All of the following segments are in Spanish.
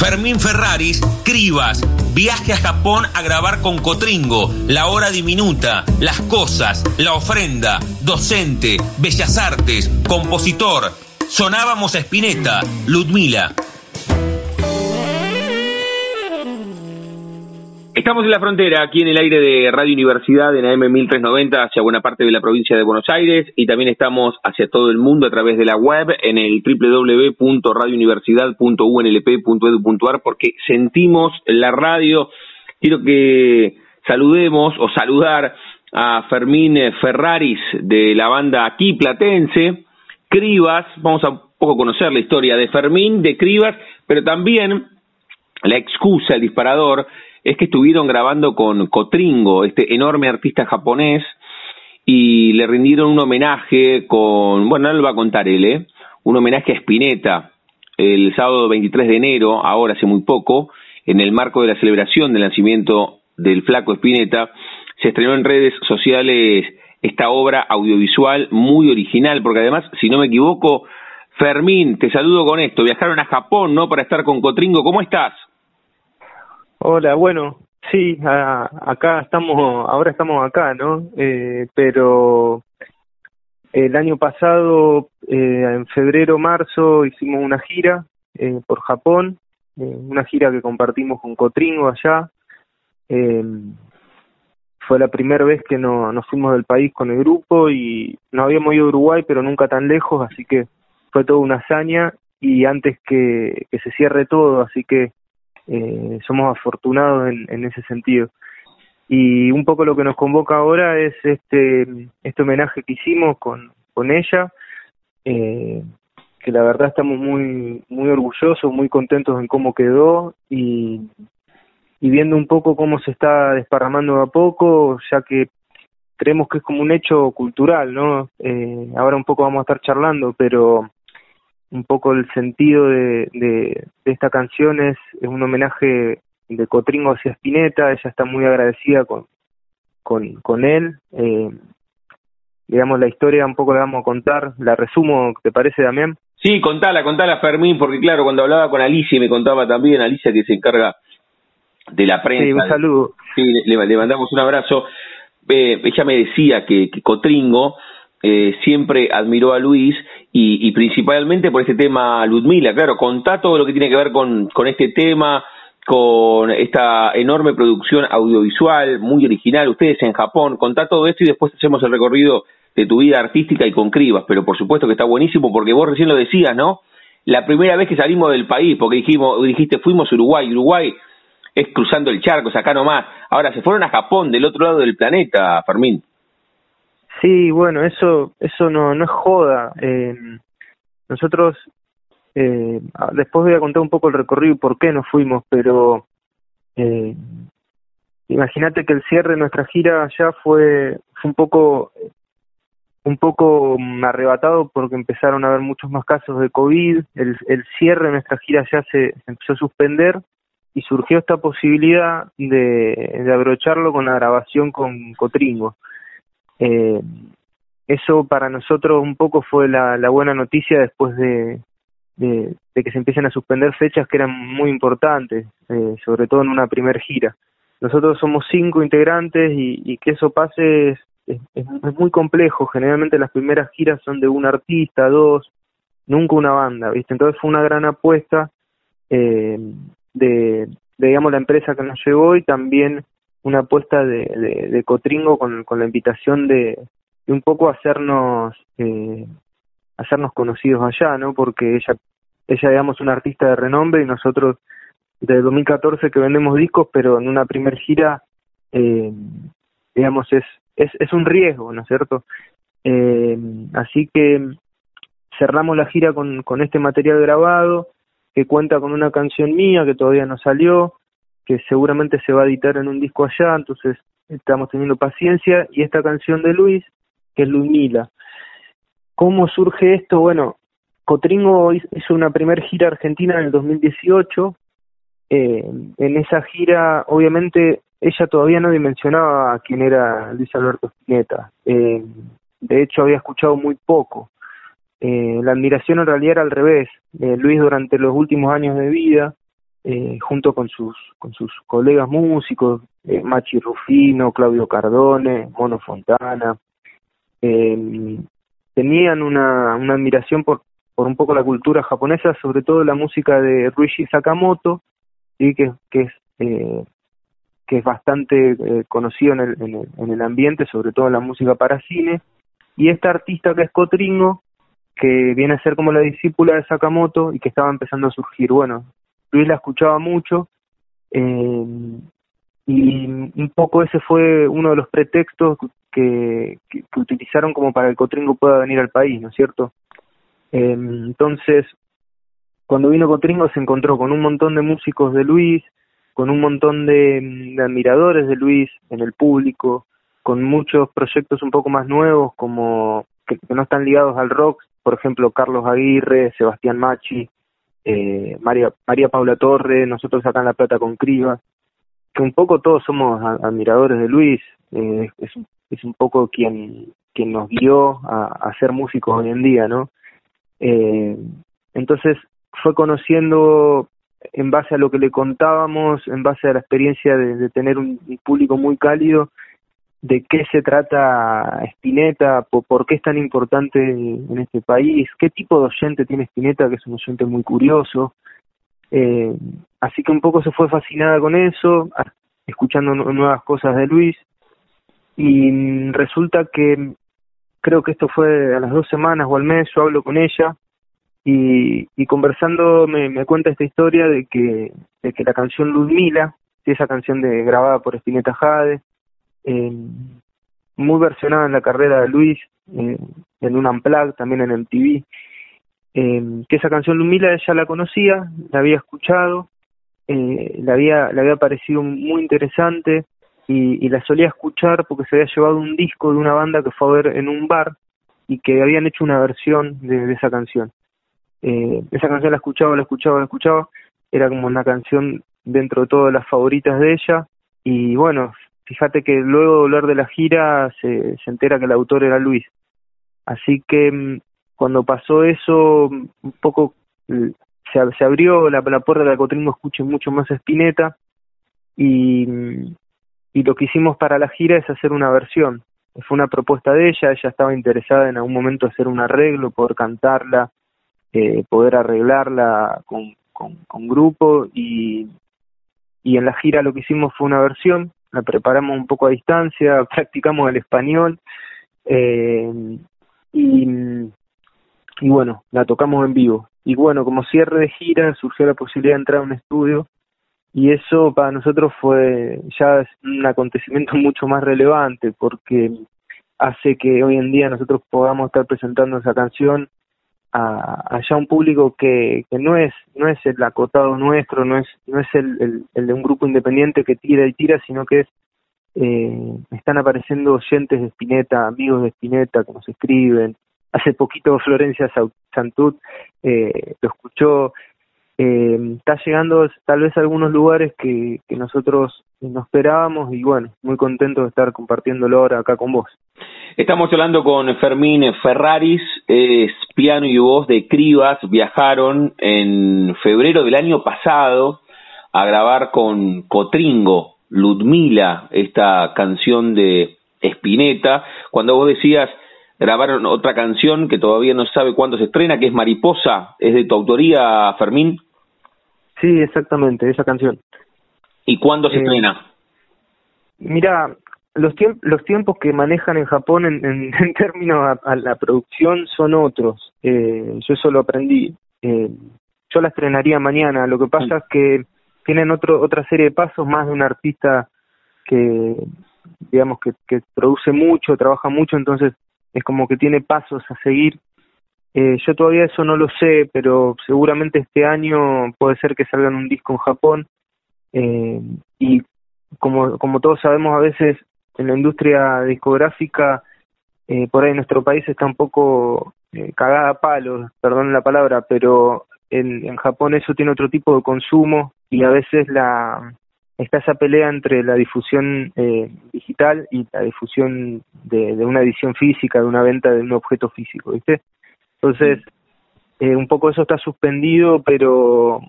Fermín Ferraris, Cribas, viaje a Japón a grabar con Cotringo, La Hora Diminuta, Las Cosas, La Ofrenda, docente, Bellas Artes, compositor. Sonábamos a Spinetta, Ludmila. Estamos en la frontera, aquí en el aire de Radio Universidad, en AM 1390, hacia buena parte de la provincia de Buenos Aires, y también estamos hacia todo el mundo a través de la web en el www.radiouniversidad.unlp.edu.ar, porque sentimos la radio. Quiero que saludemos o saludar a Fermín Ferraris de la banda aquí platense, Cribas, vamos a un poco conocer la historia de Fermín, de Cribas, pero también la excusa, el disparador, es que estuvieron grabando con Kotringo, este enorme artista japonés, y le rindieron un homenaje con, bueno, no lo va a contar él, ¿eh? un homenaje a Spinetta el sábado 23 de enero, ahora hace muy poco, en el marco de la celebración del nacimiento del flaco Spinetta, se estrenó en redes sociales esta obra audiovisual muy original, porque además, si no me equivoco, Fermín, te saludo con esto, viajaron a Japón, ¿no? Para estar con Cotringo, ¿cómo estás? Hola, bueno, sí, acá estamos, ahora estamos acá, ¿no? Eh, pero el año pasado, eh, en febrero, marzo, hicimos una gira eh, por Japón, eh, una gira que compartimos con Cotringo allá. Eh, fue la primera vez que no, nos fuimos del país con el grupo y no habíamos ido a Uruguay, pero nunca tan lejos, así que fue toda una hazaña y antes que se cierre todo, así que eh, somos afortunados en, en, ese sentido. Y un poco lo que nos convoca ahora es este, este homenaje que hicimos con, con ella, eh, que la verdad estamos muy, muy orgullosos, muy contentos en cómo quedó y, y viendo un poco cómo se está desparramando a poco, ya que creemos que es como un hecho cultural, ¿no? Eh, ahora un poco vamos a estar charlando, pero un poco el sentido de, de, de esta canción es, es, un homenaje de Cotringo hacia Spinetta, ella está muy agradecida con, con, con él. Eh, digamos, la historia un poco la vamos a contar, la resumo, ¿te parece, Damián? Sí, contala, contala, Fermín, porque claro, cuando hablaba con Alicia me contaba también, Alicia que se encarga de la prensa. Sí, un saludo. Sí, le, le mandamos un abrazo. Eh, ella me decía que, que Cotringo eh, siempre admiró a Luis y, principalmente por este tema Ludmila, claro, contá todo lo que tiene que ver con, con este tema, con esta enorme producción audiovisual, muy original, ustedes en Japón, contá todo esto y después hacemos el recorrido de tu vida artística y con Cribas, pero por supuesto que está buenísimo porque vos recién lo decías, ¿no? La primera vez que salimos del país, porque dijimos, dijiste, fuimos a Uruguay, Uruguay es cruzando el charco, es acá nomás, ahora se fueron a Japón, del otro lado del planeta, Fermín. Sí, bueno, eso eso no no es joda. Eh, nosotros eh, después voy a contar un poco el recorrido y por qué nos fuimos, pero eh, imagínate que el cierre de nuestra gira ya fue, fue un poco un poco arrebatado porque empezaron a haber muchos más casos de COVID, el, el cierre de nuestra gira ya se, se empezó a suspender y surgió esta posibilidad de, de abrocharlo con la grabación con Cotringo. Eh, eso para nosotros un poco fue la, la buena noticia después de, de, que se empiecen a suspender fechas que eran muy importantes, eh, sobre todo en una primer gira. Nosotros somos cinco integrantes y, que eso pase es, es, muy complejo. Generalmente las primeras giras son de un artista, dos, nunca una banda, ¿viste? Entonces fue una gran apuesta eh, de, de, digamos, la empresa que nos llevó y también una apuesta de, de, Cotringo con, la invitación de, de un poco hacernos eh, hacernos conocidos allá, ¿no? Porque ella ella digamos una artista de renombre y nosotros desde 2014 que vendemos discos, pero en una primer gira eh, digamos es, es es un riesgo, ¿no es cierto? Eh, así que cerramos la gira con con este material grabado que cuenta con una canción mía que todavía no salió, que seguramente se va a editar en un disco allá, entonces estamos teniendo paciencia, y esta canción de Luis, que es Ludmila. ¿Cómo surge esto? Bueno, Cotringo hizo una primera gira argentina en el 2018. Eh, en esa gira, obviamente, ella todavía no dimensionaba quién era Luis Alberto Spinetta. Eh, de hecho, había escuchado muy poco. Eh, la admiración en realidad era al revés. Luis durante los últimos años de vida, eh, junto con sus, con sus colegas músicos, eh, Machi Rufino, Claudio Cardone, Mono Fontana, eh, tenían una, una admiración por, por un poco la cultura japonesa, sobre todo la música de Ruichi Sakamoto, que, que es eh, que es bastante eh, conocido en el, en, el, en el ambiente, sobre todo en la música para cine, y esta artista que es Cotringo, que viene a ser como la discípula de Sakamoto y que estaba empezando a surgir. Bueno, Luis la escuchaba mucho eh, y un poco ese fue uno de los pretextos que, utilizaron como para que Cotringo pueda venir al país, ¿no es cierto? Eh, entonces, cuando vino Cotringo se encontró con un montón de músicos de Luis, con un montón de, de admiradores de Luis en el público, con muchos proyectos un poco más nuevos como que, que no están ligados al rock, por ejemplo Carlos Aguirre, Sebastián Machi, eh, María, María Paula Torre, nosotros acá en La Plata con Criba, que un poco todos somos admiradores de Luis, eh, es, un poco quien, nos guió a, ser músicos hoy en día, ¿no? Eh, entonces fue conociendo en base a lo que le contábamos, en base a la experiencia de, de tener un, público muy cálido, de qué se trata Spinetta, por, qué es tan importante en este país, qué tipo de oyente tiene Spinetta, que es un oyente muy curioso. Eh, así que un poco se fue fascinada con eso, escuchando nuevas cosas de Luis, y resulta que creo que esto fue a las dos semanas o al mes, yo hablo con ella, y, y conversando me, me cuenta esta historia de que, de que la canción Ludmila, esa canción de grabada por Spinetta Jade, eh, muy versionada en la carrera de Luis, eh, en un Unplugged, también en MTV, eh, que esa canción Ludmila ella la conocía, la había escuchado, eh, le había, le había parecido muy interesante y, y la solía escuchar porque se había llevado un disco de una banda que fue a ver en un bar y que habían hecho una versión de, de esa canción. Eh, esa canción la escuchaba, la escuchaba, la escuchaba, era como una canción dentro de todas las favoritas de ella y bueno, fíjate que luego de volver de la gira se, se entera que el autor era Luis. Así que mm, cuando pasó eso, un poco se, se abrió la, la puerta de la Cotringo escuche mucho más Spinetta y, mm, y lo que hicimos para la gira es hacer una versión. Fue una propuesta de ella, ella estaba interesada en algún momento hacer un arreglo, poder cantarla, eh, poder arreglarla con, con, con grupo y, y en la gira lo que hicimos fue una versión, la preparamos un poco a distancia, practicamos el español eh, y, y bueno, la tocamos en vivo. Y bueno, como cierre de gira surgió la posibilidad de entrar a un estudio y eso para nosotros fue ya un acontecimiento mucho más relevante porque hace que hoy en día nosotros podamos estar presentando esa canción a, a un público que, que no es no es el acotado nuestro no es no es el, el, de un grupo independiente que tira y tira sino que es eh, están apareciendo oyentes de Spinetta amigos de Spinetta que nos escriben. Hace poquito Florencia Santut eh, lo escuchó eh, está llegando tal vez a algunos lugares que, nosotros no esperábamos y bueno, muy contento de estar compartiéndolo ahora acá con vos. Estamos hablando con Fermín Ferraris, es piano y voz de Cribas, viajaron en febrero del año pasado a grabar con Cotringo, Ludmila, esta canción de Spinetta, cuando vos decías grabaron otra canción que todavía no sabe cuándo se estrena, que es Mariposa, ¿es de tu autoría, Fermín? Sí, exactamente, esa canción. ¿Y cuándo se eh, estrena? Mira, los, tiemp los tiempos que manejan en Japón en, en, en términos a, a, la producción son otros. Eh, yo eso lo aprendí. Eh, yo la estrenaría mañana. Lo que pasa es que tienen otro otra serie de pasos más de un artista que digamos que, que produce mucho, trabaja mucho, entonces es como que tiene pasos a seguir eh, yo todavía eso no lo sé, pero seguramente este año puede ser que salgan un disco en Japón. Eh, y como, como todos sabemos, a veces en la industria discográfica, eh, por ahí en nuestro país está un poco eh, cagada a palos, perdón la palabra, pero en, en Japón eso tiene otro tipo de consumo y a veces la está esa pelea entre la difusión eh, digital y la difusión de, de, una edición física, de una venta de un objeto físico, ¿viste? Entonces, eh, un poco eso está suspendido, pero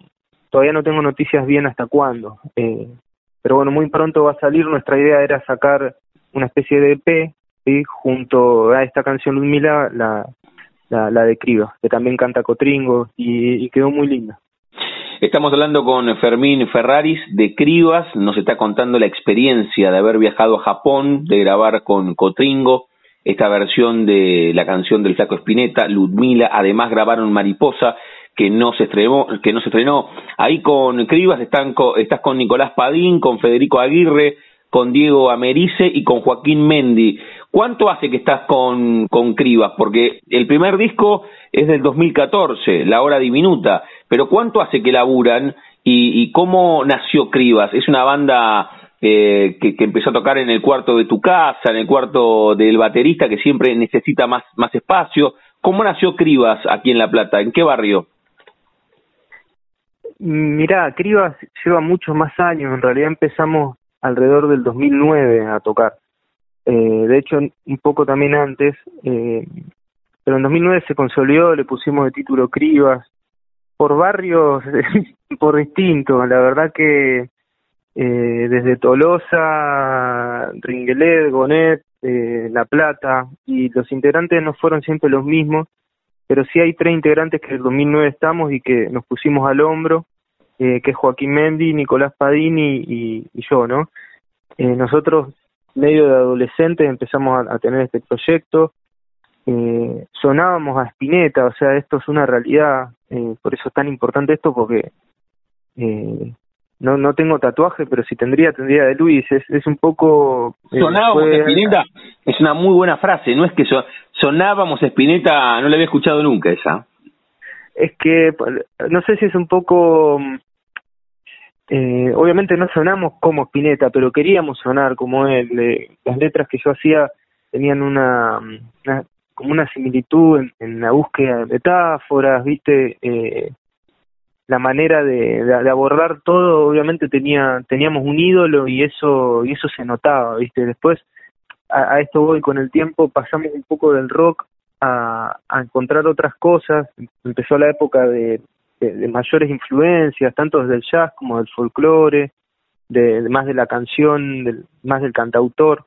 todavía no tengo noticias bien hasta cuándo. Eh, pero bueno, muy pronto va a salir. Nuestra idea era sacar una especie de EP, ¿sí? junto a esta canción Ludmila, la, la, la de Criba, que también canta Cotringo, y, y quedó muy linda. Estamos hablando con Fermín Ferraris de Cribas, nos está contando la experiencia de haber viajado a Japón, de grabar con Cotringo, esta versión de la canción del Flaco Espineta, Ludmila, además grabaron Mariposa, que no se estrenó, que no se estrenó. Ahí con Cribas están estás con Nicolás Padín, con Federico Aguirre, con Diego Americe y con Joaquín Mendi. ¿Cuánto hace que estás con, con Cribas? Porque el primer disco es del 2014, La Hora Diminuta, pero ¿cuánto hace que laburan y, y cómo nació Cribas? ¿Es una banda eh, que, que, empezó a tocar en el cuarto de tu casa, en el cuarto del baterista que siempre necesita más, más espacio? ¿Cómo nació Cribas aquí en La Plata? ¿En qué barrio? Mirá, Cribas lleva muchos más años, en realidad empezamos alrededor del 2009 a tocar. Eh, de hecho, un poco también antes, eh, pero en 2009 se consolidó, le pusimos de título Cribas, por barrios, por distintos, la verdad que eh, desde Tolosa, Ringuelet, Gonet, eh, La Plata, y los integrantes no fueron siempre los mismos, pero sí hay tres integrantes que en el 2009 estamos y que nos pusimos al hombro, eh, que es Joaquín Mendi, Nicolás Padini y, yo, ¿no? Eh, nosotros, medio de adolescentes, empezamos a, tener este proyecto, eh, sonábamos a Spinetta, o sea, esto es una realidad, por eso es tan importante esto, porque eh, no no tengo tatuaje, pero si tendría, tendría de Luis, es, es un poco... Eh, sonábamos a Spinetta, es una muy buena frase, no es que so, sonábamos a Spinetta, no la había escuchado nunca esa. Es que, no sé si es un poco... Eh, obviamente no sonamos como Spinetta, pero queríamos sonar como él. Eh, las letras que yo hacía tenían una, una como una similitud en, en, la búsqueda de metáforas, viste, eh, la manera de, abordar todo, obviamente tenía, teníamos un ídolo y eso, y eso se notaba, viste. Después a, a esto voy con el tiempo, pasamos un poco del rock a, encontrar otras cosas. Empezó la época de, mayores influencias, tanto desde el jazz como del folclore, de más de la canción, del, más del cantautor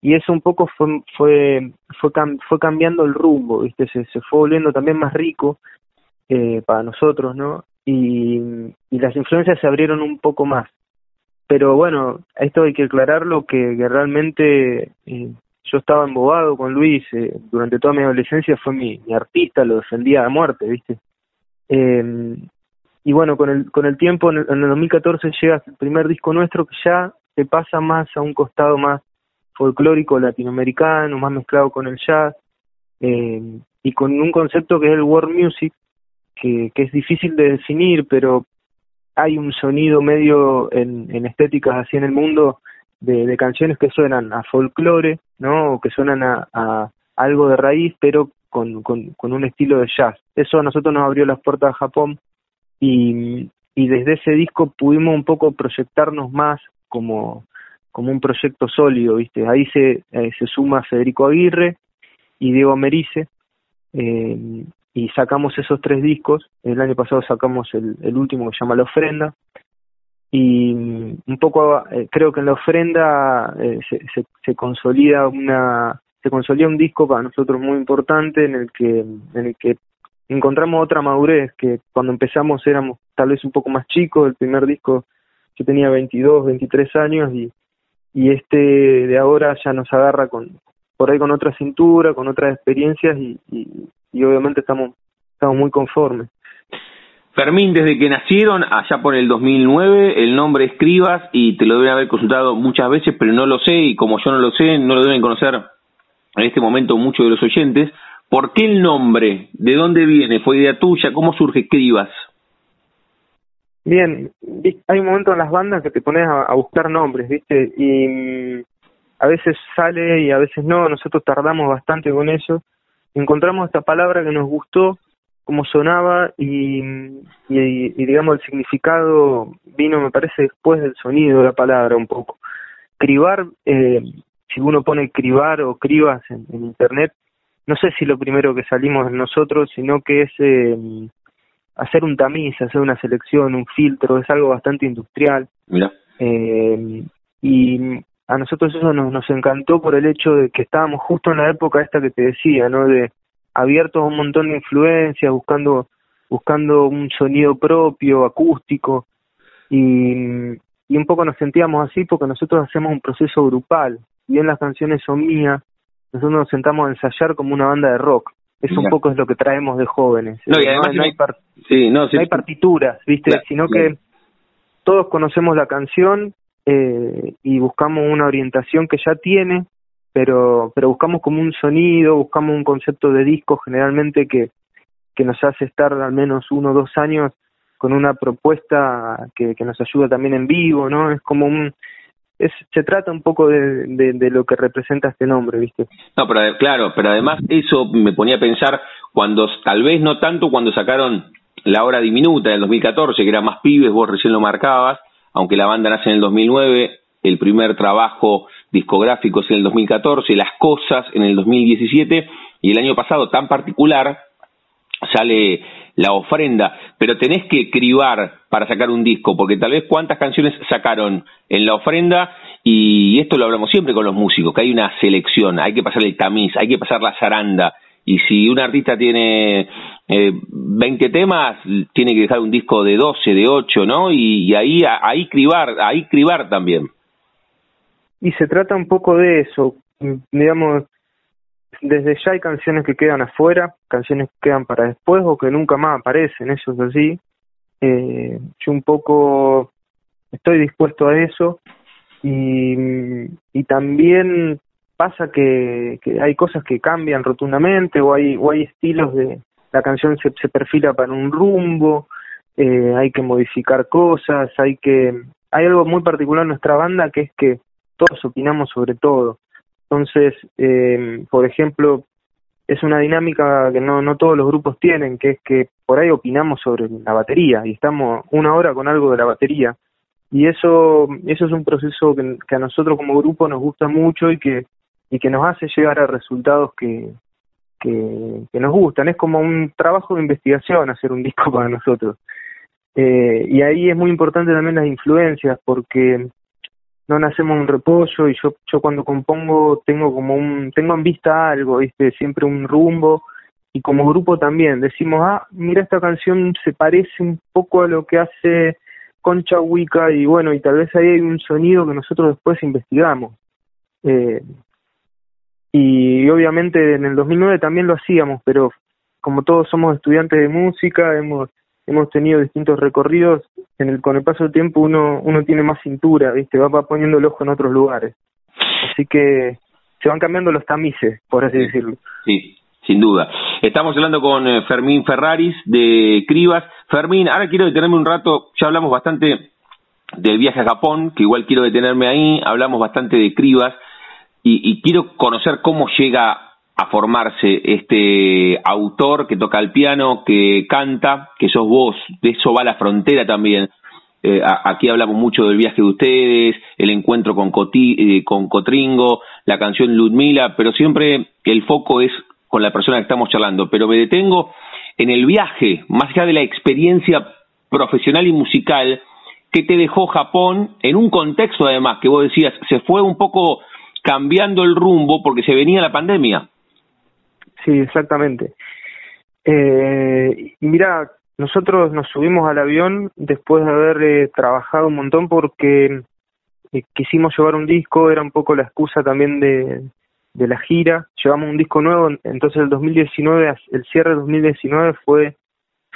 y eso un poco fue fue fue, fue cambiando el rumbo viste se, se fue volviendo también más rico eh, para nosotros no y, y las influencias se abrieron un poco más. Pero bueno esto hay que aclararlo que, que realmente eh, yo estaba embobado con Luis eh, durante toda mi adolescencia fue mi, mi artista lo defendía a muerte viste eh, y bueno con el con el tiempo en el, en el 2014 llega el primer disco nuestro que ya se pasa más a un costado más folclórico latinoamericano, más mezclado con el jazz, eh, y con un concepto que es el world music, que, es difícil de definir, pero hay un sonido medio en, estéticas así en el mundo de, canciones que suenan a folclore, ¿no? O que suenan a, a algo de raíz, pero con, con, un estilo de jazz. Eso a nosotros nos abrió las puertas a Japón y, y desde ese disco pudimos un poco proyectarnos más como, como un proyecto sólido, ¿viste? Ahí se, se suma Federico Aguirre y Diego Merice, eh, y sacamos esos tres discos. El año pasado sacamos el, el último que se llama La Ofrenda, y un poco eh, creo que en La Ofrenda eh, se, se, se consolida una se consolida un disco para nosotros muy importante en el que en el que encontramos otra madurez que cuando empezamos éramos tal vez un poco más chicos el primer disco yo tenía 22 23 años y y este de ahora ya nos agarra con por ahí con otra cintura, con otras experiencias y, y, y obviamente estamos estamos muy conformes. Fermín, desde que nacieron, allá por el 2009, el nombre Escribas y te lo deben haber consultado muchas veces, pero no lo sé y como yo no lo sé, no lo deben conocer en este momento muchos de los oyentes. ¿Por qué el nombre? ¿De dónde viene? ¿Fue idea tuya? ¿Cómo surge Escribas? Bien, hay un momento en las bandas que te pones a, a buscar nombres, ¿viste? Y mm, a veces sale y a veces no, nosotros tardamos bastante con eso. Encontramos esta palabra que nos gustó, cómo sonaba y, y, digamos el significado vino, me parece, después del sonido de la palabra un poco. Cribar, eh, si uno pone cribar o cribas en, internet, no sé si lo primero que salimos nosotros, sino que es eh, hacer un tamiz, hacer una selección, un filtro, es algo bastante industrial. Eh, y a nosotros eso nos, nos encantó por el hecho de que estábamos justo en la época esta que te decía, ¿no? De abiertos a un montón de influencias, buscando buscando un sonido propio, acústico, y, y un poco nos sentíamos así porque nosotros hacemos un proceso grupal. Y bien las canciones son mías, nosotros nos sentamos a ensayar como una banda de rock. Eso un poco es lo que traemos de jóvenes. No, y además no, hay, sí, no, hay partituras, ¿viste? Sino que todos conocemos la canción eh, y buscamos una orientación que ya tiene, pero, pero buscamos como un sonido, buscamos un concepto de disco generalmente que, que nos hace estar al menos uno o dos años con una propuesta que, que nos ayuda también en vivo, ¿no? Es como un, es, se trata un poco de, de, lo que representa este nombre, ¿viste? No, pero claro, pero además eso me ponía a pensar cuando, tal vez no tanto cuando sacaron La Hora Diminuta del 2014, que era más pibes, vos recién lo marcabas, aunque la banda nace en el 2009, el primer trabajo discográfico es en el 2014, Las Cosas en el 2017, y el año pasado tan particular sale La Ofrenda, pero tenés que cribar para sacar un disco, porque tal vez cuántas canciones sacaron en La Ofrenda, y esto lo hablamos siempre con los músicos, que hay una selección, hay que pasar el tamiz, hay que pasar la zaranda, y si un artista tiene eh, 20 temas, tiene que dejar un disco de 12, de 8, ¿no? Y, ahí, ahí cribar, ahí cribar también. Y se trata un poco de eso, digamos, desde ya hay canciones que quedan afuera, canciones que quedan para después o que nunca más aparecen, eso es así. Eh, yo un poco estoy dispuesto a eso y, y también pasa que, que hay cosas que cambian rotundamente o hay, o hay estilos de, la canción se, se perfila para un rumbo, eh, hay que modificar cosas, hay que, hay algo muy particular en nuestra banda que es que todos opinamos sobre todo. Entonces, eh, por ejemplo, es una dinámica que no, no todos los grupos tienen, que es que por ahí opinamos sobre la batería y estamos una hora con algo de la batería. Y eso, eso es un proceso que, que a nosotros como grupo nos gusta mucho y que, y que nos hace llegar a resultados que, que, nos gustan. Es como un trabajo de investigación hacer un disco para nosotros. Eh, y ahí es muy importante también las influencias, porque no nacemos un repollo y yo, yo cuando compongo tengo como un, tengo en vista algo, ¿viste? Siempre un rumbo. Y como grupo también decimos, ah, mira esta canción se parece un poco a lo que hace Concha Wicca y bueno, y tal vez ahí hay un sonido que nosotros después investigamos. Eh, y obviamente en el 2009 también lo hacíamos, pero como todos somos estudiantes de música, hemos hemos tenido distintos recorridos, en el con el paso del tiempo uno uno tiene más cintura, ¿viste? Va, va poniendo el ojo en otros lugares. Así que se van cambiando los tamices, por así decirlo. Sí, sin duda. Estamos hablando con eh, Fermín Ferraris de Cribas. Fermín, ahora quiero detenerme un rato, ya hablamos bastante del viaje a Japón, que igual quiero detenerme ahí, hablamos bastante de Cribas y, quiero conocer cómo llega a formarse este autor que toca el piano, que canta, que sos vos, de eso va la frontera también. Eh, aquí hablamos mucho del viaje de ustedes, el encuentro con, eh, con Cotringo, la canción Ludmila, pero siempre el foco es con la persona que estamos charlando. Pero me detengo en el viaje, más allá de la experiencia profesional y musical que te dejó Japón, en un contexto además que vos decías, se fue un poco cambiando el rumbo porque se venía la pandemia. Sí, exactamente. Eh, mira, nosotros nos subimos al avión después de haber eh, trabajado un montón porque eh, quisimos llevar un disco, era un poco la excusa también de, de la gira, llevamos un disco nuevo, entonces el 2019, el cierre del 2019 fue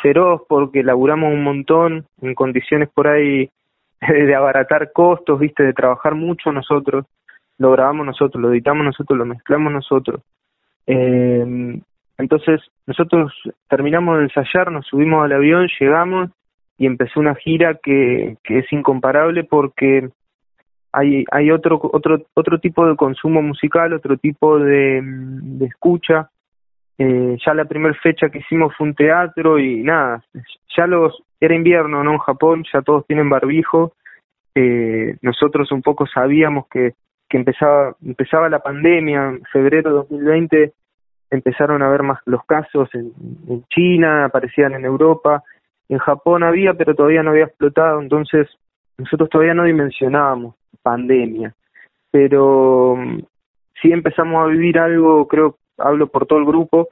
feroz porque laburamos un montón en condiciones por ahí de abaratar costos, viste, de trabajar mucho nosotros lo grabamos nosotros, lo editamos nosotros, lo mezclamos nosotros. Eh, entonces nosotros terminamos de ensayar, nos subimos al avión, llegamos y empezó una gira que, que es incomparable porque hay, hay otro, otro, otro tipo de consumo musical, otro tipo de, de escucha. eh, ya la primera fecha que hicimos fue un teatro y nada, ya los era invierno, ¿no? En Japón ya todos tienen barbijo. Eh, nosotros un poco sabíamos que, empezaba, empezaba la pandemia, en febrero de 2020 empezaron a haber más los casos en, en China, aparecían en Europa, en Japón había, pero todavía no había explotado, entonces nosotros todavía no dimensionábamos pandemia, pero mm, sí empezamos a vivir algo, creo, hablo por todo el grupo,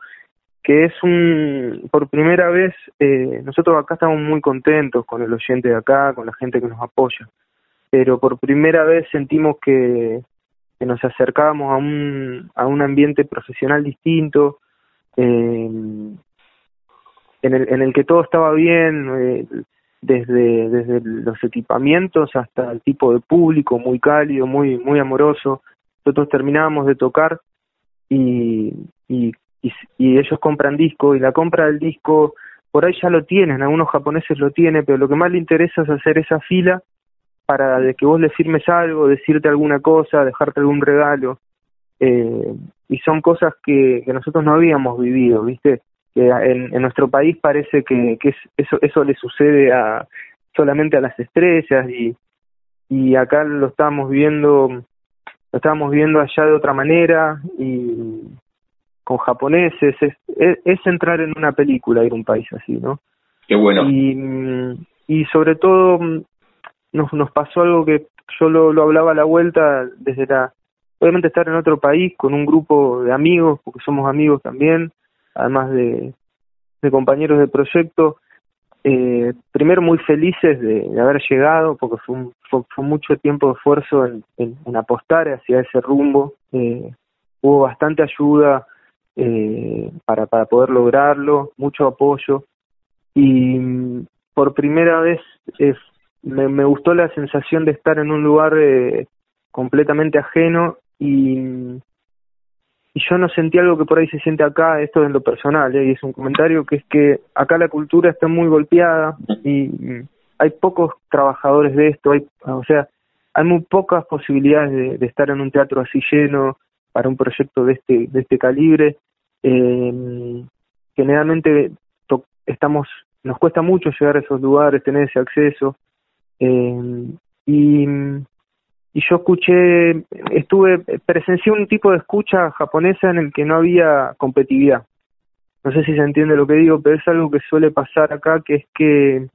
que es un, por primera vez, eh, nosotros acá estamos muy contentos con el oyente de acá, con la gente que nos apoya, pero por primera vez sentimos que, que nos acercábamos a un, a un ambiente profesional distinto, eh, en, el, en el que todo estaba bien, eh, desde, desde los equipamientos hasta el tipo de público, muy cálido, muy, muy amoroso. Nosotros terminábamos de tocar y, y, y, ellos compran disco y la compra del disco por ahí ya lo tienen, algunos japoneses lo tienen, pero lo que más le interesa es hacer esa fila para de que vos le firmes algo, decirte alguna cosa, dejarte algún regalo. Eh, y son cosas que, que nosotros no habíamos vivido, ¿viste? Que en, en nuestro país parece que, que eso, eso le sucede a solamente a las estrellas y, y acá lo estábamos viendo, lo estábamos viendo allá de otra manera y con japoneses, es, es, entrar en una película ir a un país así, ¿no? Qué bueno. Y, y sobre todo nos, nos pasó algo que yo lo, lo hablaba a la vuelta desde la, obviamente estar en otro país con un grupo de amigos, porque somos amigos también, además de, compañeros de proyecto, eh, primero muy felices de, haber llegado, porque fue, fue, mucho tiempo de esfuerzo en, en, apostar hacia ese rumbo, eh, hubo bastante ayuda, eh, para, para poder lograrlo, mucho apoyo y mm, por primera vez me, me, gustó la sensación de estar en un lugar eh, completamente ajeno y, y yo no sentí algo que por ahí se siente acá, esto en lo personal, eh, y es un comentario que es que acá la cultura está muy golpeada y hay pocos trabajadores de esto, hay, o sea, hay muy pocas posibilidades de, de estar en un teatro así lleno, para un proyecto de este, de este calibre. Eh, generalmente estamos, nos cuesta mucho llegar a esos lugares, tener ese acceso. Eh, y, y yo escuché, estuve, presencié un tipo de escucha japonesa en el que no había competitividad. No sé si se entiende lo que digo, pero es algo que suele pasar acá, que es que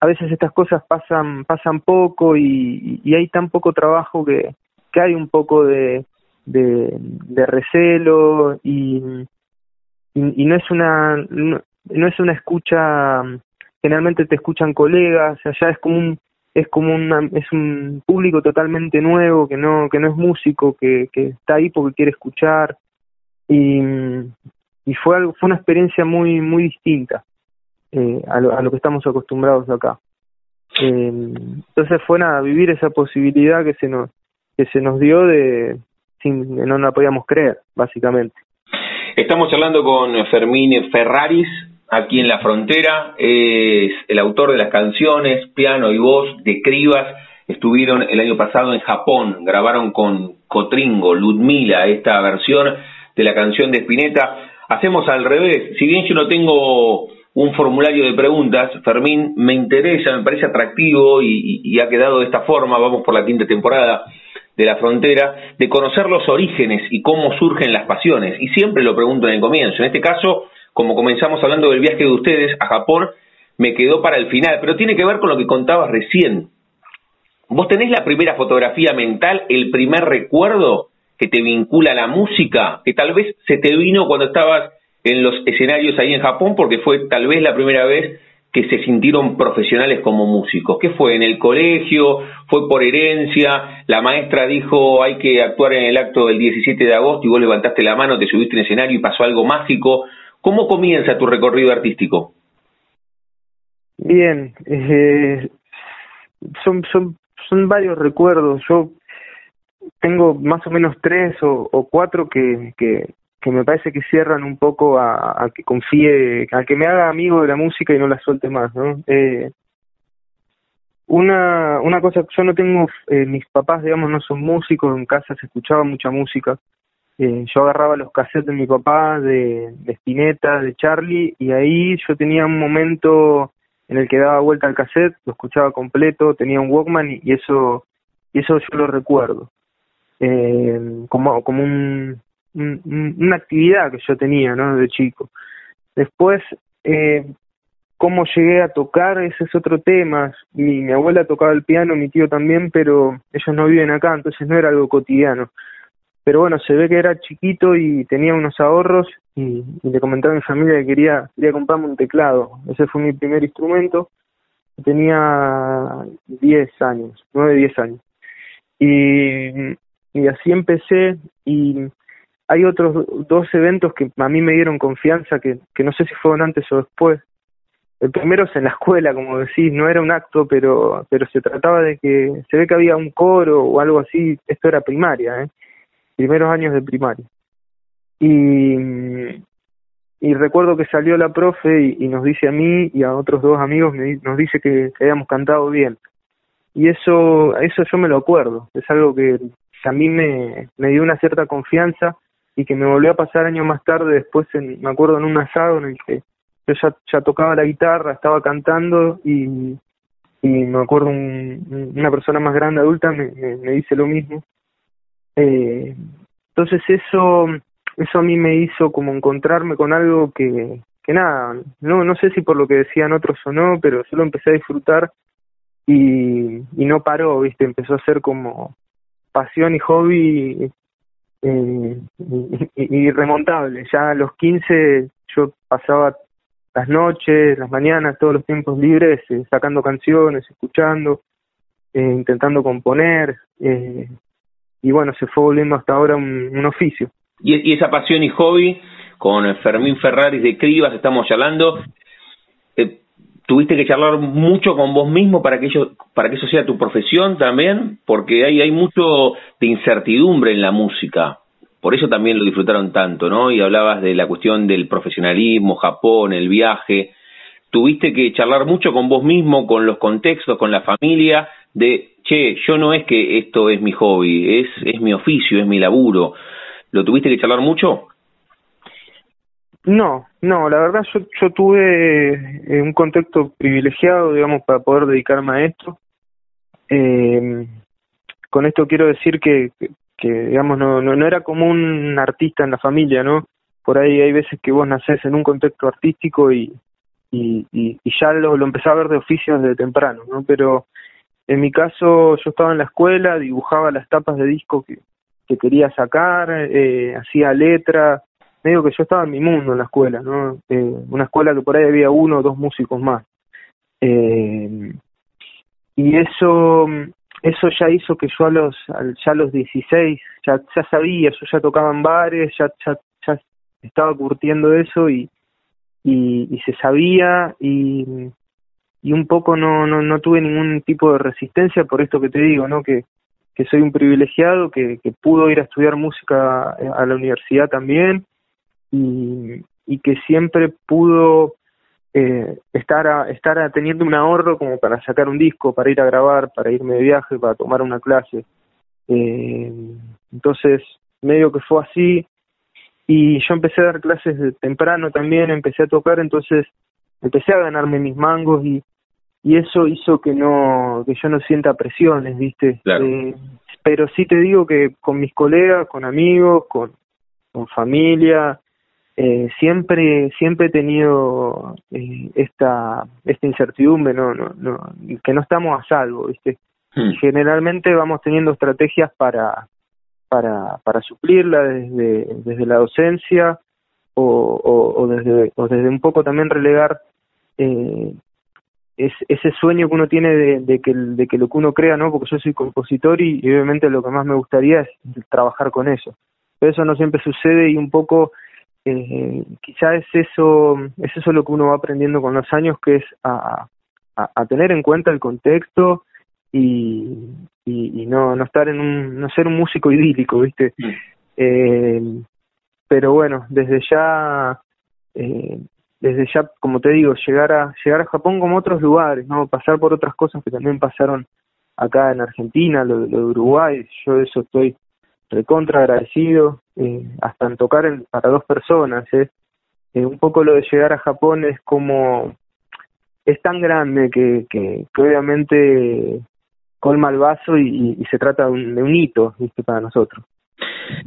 a veces estas cosas pasan pasan poco y, y hay tan poco trabajo que, que hay un poco de, de, recelo y, y, no es una no, es una escucha generalmente te escuchan colegas allá es como un es como una, es un público totalmente nuevo que no que no es músico que, que está ahí porque quiere escuchar y, y fue algo fue una experiencia muy muy distinta eh, a, lo, a lo que estamos acostumbrados acá eh, entonces fue nada vivir esa posibilidad que se nos que se nos dio de no la podíamos creer, básicamente. Estamos hablando con Fermín Ferraris, aquí en la frontera, es el autor de las canciones, piano y voz de Cribas, estuvieron el año pasado en Japón, grabaron con Cotringo, Ludmila, esta versión de la canción de Spinetta. Hacemos al revés, si bien yo no tengo un formulario de preguntas, Fermín, me interesa, me parece atractivo y, y ha quedado de esta forma, vamos por la quinta temporada de la frontera, de conocer los orígenes y cómo surgen las pasiones. Y siempre lo pregunto en el comienzo. En este caso, como comenzamos hablando del viaje de ustedes a Japón, me quedó para el final, pero tiene que ver con lo que contabas recién. ¿Vos tenés la primera fotografía mental, el primer recuerdo que te vincula a la música, que tal vez se te vino cuando estabas en los escenarios ahí en Japón, porque fue tal vez la primera vez que se sintieron profesionales como músicos? ¿Qué fue? ¿En el colegio? ¿Fue por herencia? ¿La maestra dijo hay que actuar en el acto del 17 de agosto y vos levantaste la mano, te subiste en escenario y pasó algo mágico? ¿Cómo comienza tu recorrido artístico? Bien, eh, son, son, son varios recuerdos. Yo tengo más o menos tres o, cuatro que, que, me parece que cierran un poco a, que confíe, a que me haga amigo de la música y no la suelte más, ¿no? Eh, una, una cosa, yo no tengo, eh, mis papás, digamos, no son músicos, en casa se escuchaba mucha música, eh, yo agarraba los cassettes de mi papá, de, de Spinetta, de Charlie, y ahí yo tenía un momento en el que daba vuelta al cassette, lo escuchaba completo, tenía un Walkman y, eso y eso yo lo recuerdo. Eh, como como un, una actividad que yo tenía, ¿no? De chico. Después, eh, cómo llegué a tocar, ese es otro tema. Mi, mi abuela tocaba el piano, mi tío también, pero ellos no viven acá, entonces no era algo cotidiano pero bueno, se ve que era chiquito y tenía unos ahorros y, le comentaba a mi familia que quería, quería comprarme un teclado. Ese fue mi primer instrumento. Tenía 10 años, 9, 10 años. Y, así empecé y hay otros dos eventos que a mí me dieron confianza, que, que no sé si fueron antes o después. El primero es en la escuela, como decís, no era un acto, pero, pero se trataba de que se ve que había un coro o algo así, esto era primaria, ¿eh? Primeros años de primaria. Y, y recuerdo que salió la profe y, nos dice a mí y a otros dos amigos, nos dice que, habíamos cantado bien. Y eso, eso yo me lo acuerdo, es algo que, a mí me, me dio una cierta confianza y que me volvió a pasar años más tarde, después en, me acuerdo en un asado en el que yo ya, tocaba la guitarra, estaba cantando y, y me acuerdo una persona más grande, adulta, me, me dice lo mismo eh, entonces eso, eso a mí me hizo como encontrarme con algo que, que nada, no, no sé si por lo que decían otros o no, pero yo lo empecé a disfrutar y, y no paró, viste, empezó a ser como pasión y hobby eh, irremontable. Ya a los 15 yo pasaba las noches, las mañanas, todos los tiempos libres, eh, sacando canciones, escuchando, eh, intentando componer, eh, y bueno, se fue volviendo hasta ahora un, oficio. Y, esa pasión y hobby con Fermín Ferraris de Cribas estamos charlando, eh, tuviste que charlar mucho con vos mismo para que eso, para que eso sea tu profesión también, porque hay, hay mucho de incertidumbre en la música. Por eso también lo disfrutaron tanto, ¿no? Y hablabas de la cuestión del profesionalismo, Japón, el viaje. Tuviste que charlar mucho con vos mismo, con los contextos, con la familia, de che, yo no es que esto es mi hobby, es, es mi oficio, es mi laburo. ¿Lo tuviste que charlar mucho? No, no, la verdad yo, yo tuve eh, un contexto privilegiado, digamos, para poder dedicarme a esto. Eh, con esto quiero decir que, que, digamos, no, no, no, era como un artista en la familia, ¿no? Por ahí hay veces que vos nacés en un contexto artístico y, y, y, ya lo, lo empecé a ver de oficio desde temprano, ¿no? Pero en mi caso, yo estaba en la escuela, dibujaba las tapas de disco que, que quería sacar, eh, hacía letra, medio que yo estaba en mi mundo en la escuela, ¿no? Eh, una escuela que por ahí había uno o dos músicos más. Eh, y eso eso ya hizo que yo a los ya a los 16 ya ya sabía, yo ya tocaba en bares, ya ya, ya estaba curtiendo eso y, y, y se sabía y y un poco no, no, no tuve ningún tipo de resistencia por esto que te digo, ¿no? Que, que soy un privilegiado, que, que pudo ir a estudiar música a la universidad también y, y que siempre pudo eh, estar, a, estar teniendo un ahorro como para sacar un disco, para ir a grabar, para irme de viaje, para tomar una clase. Eh, entonces, medio que fue así. Y yo empecé a dar clases de temprano también, empecé a tocar, entonces empecé a ganarme mis mangos y, y eso hizo que no que yo no sienta presiones viste eh, pero sí te digo que con mis colegas con amigos con con familia eh, siempre siempre he tenido eh, esta esta incertidumbre no no no que no estamos a salvo viste hmm. generalmente vamos teniendo estrategias para para para suplirla desde desde la docencia o, o, o desde o desde un poco también relegar eh, es ese sueño que uno tiene de, que, de que lo que uno crea, ¿no? Porque yo soy compositor y, obviamente lo que más me gustaría es trabajar con eso. Pero eso no siempre sucede y un poco eh, quizá es eso, es eso lo que uno va aprendiendo con los años, que es a, a, tener en cuenta el contexto y, y, no, no estar en un, no ser un músico idílico, ¿viste? Mm. Eh, pero bueno, desde ya eh, desde ya, como te digo, llegar a llegar a Japón como otros lugares, no pasar por otras cosas que también pasaron acá en Argentina, lo, de Uruguay, yo de eso estoy recontra agradecido eh, hasta en tocar para dos personas. ¿eh? un poco lo de llegar a Japón es como, es tan grande que, que, obviamente colma el vaso y, se trata de un, hito ¿viste? para nosotros.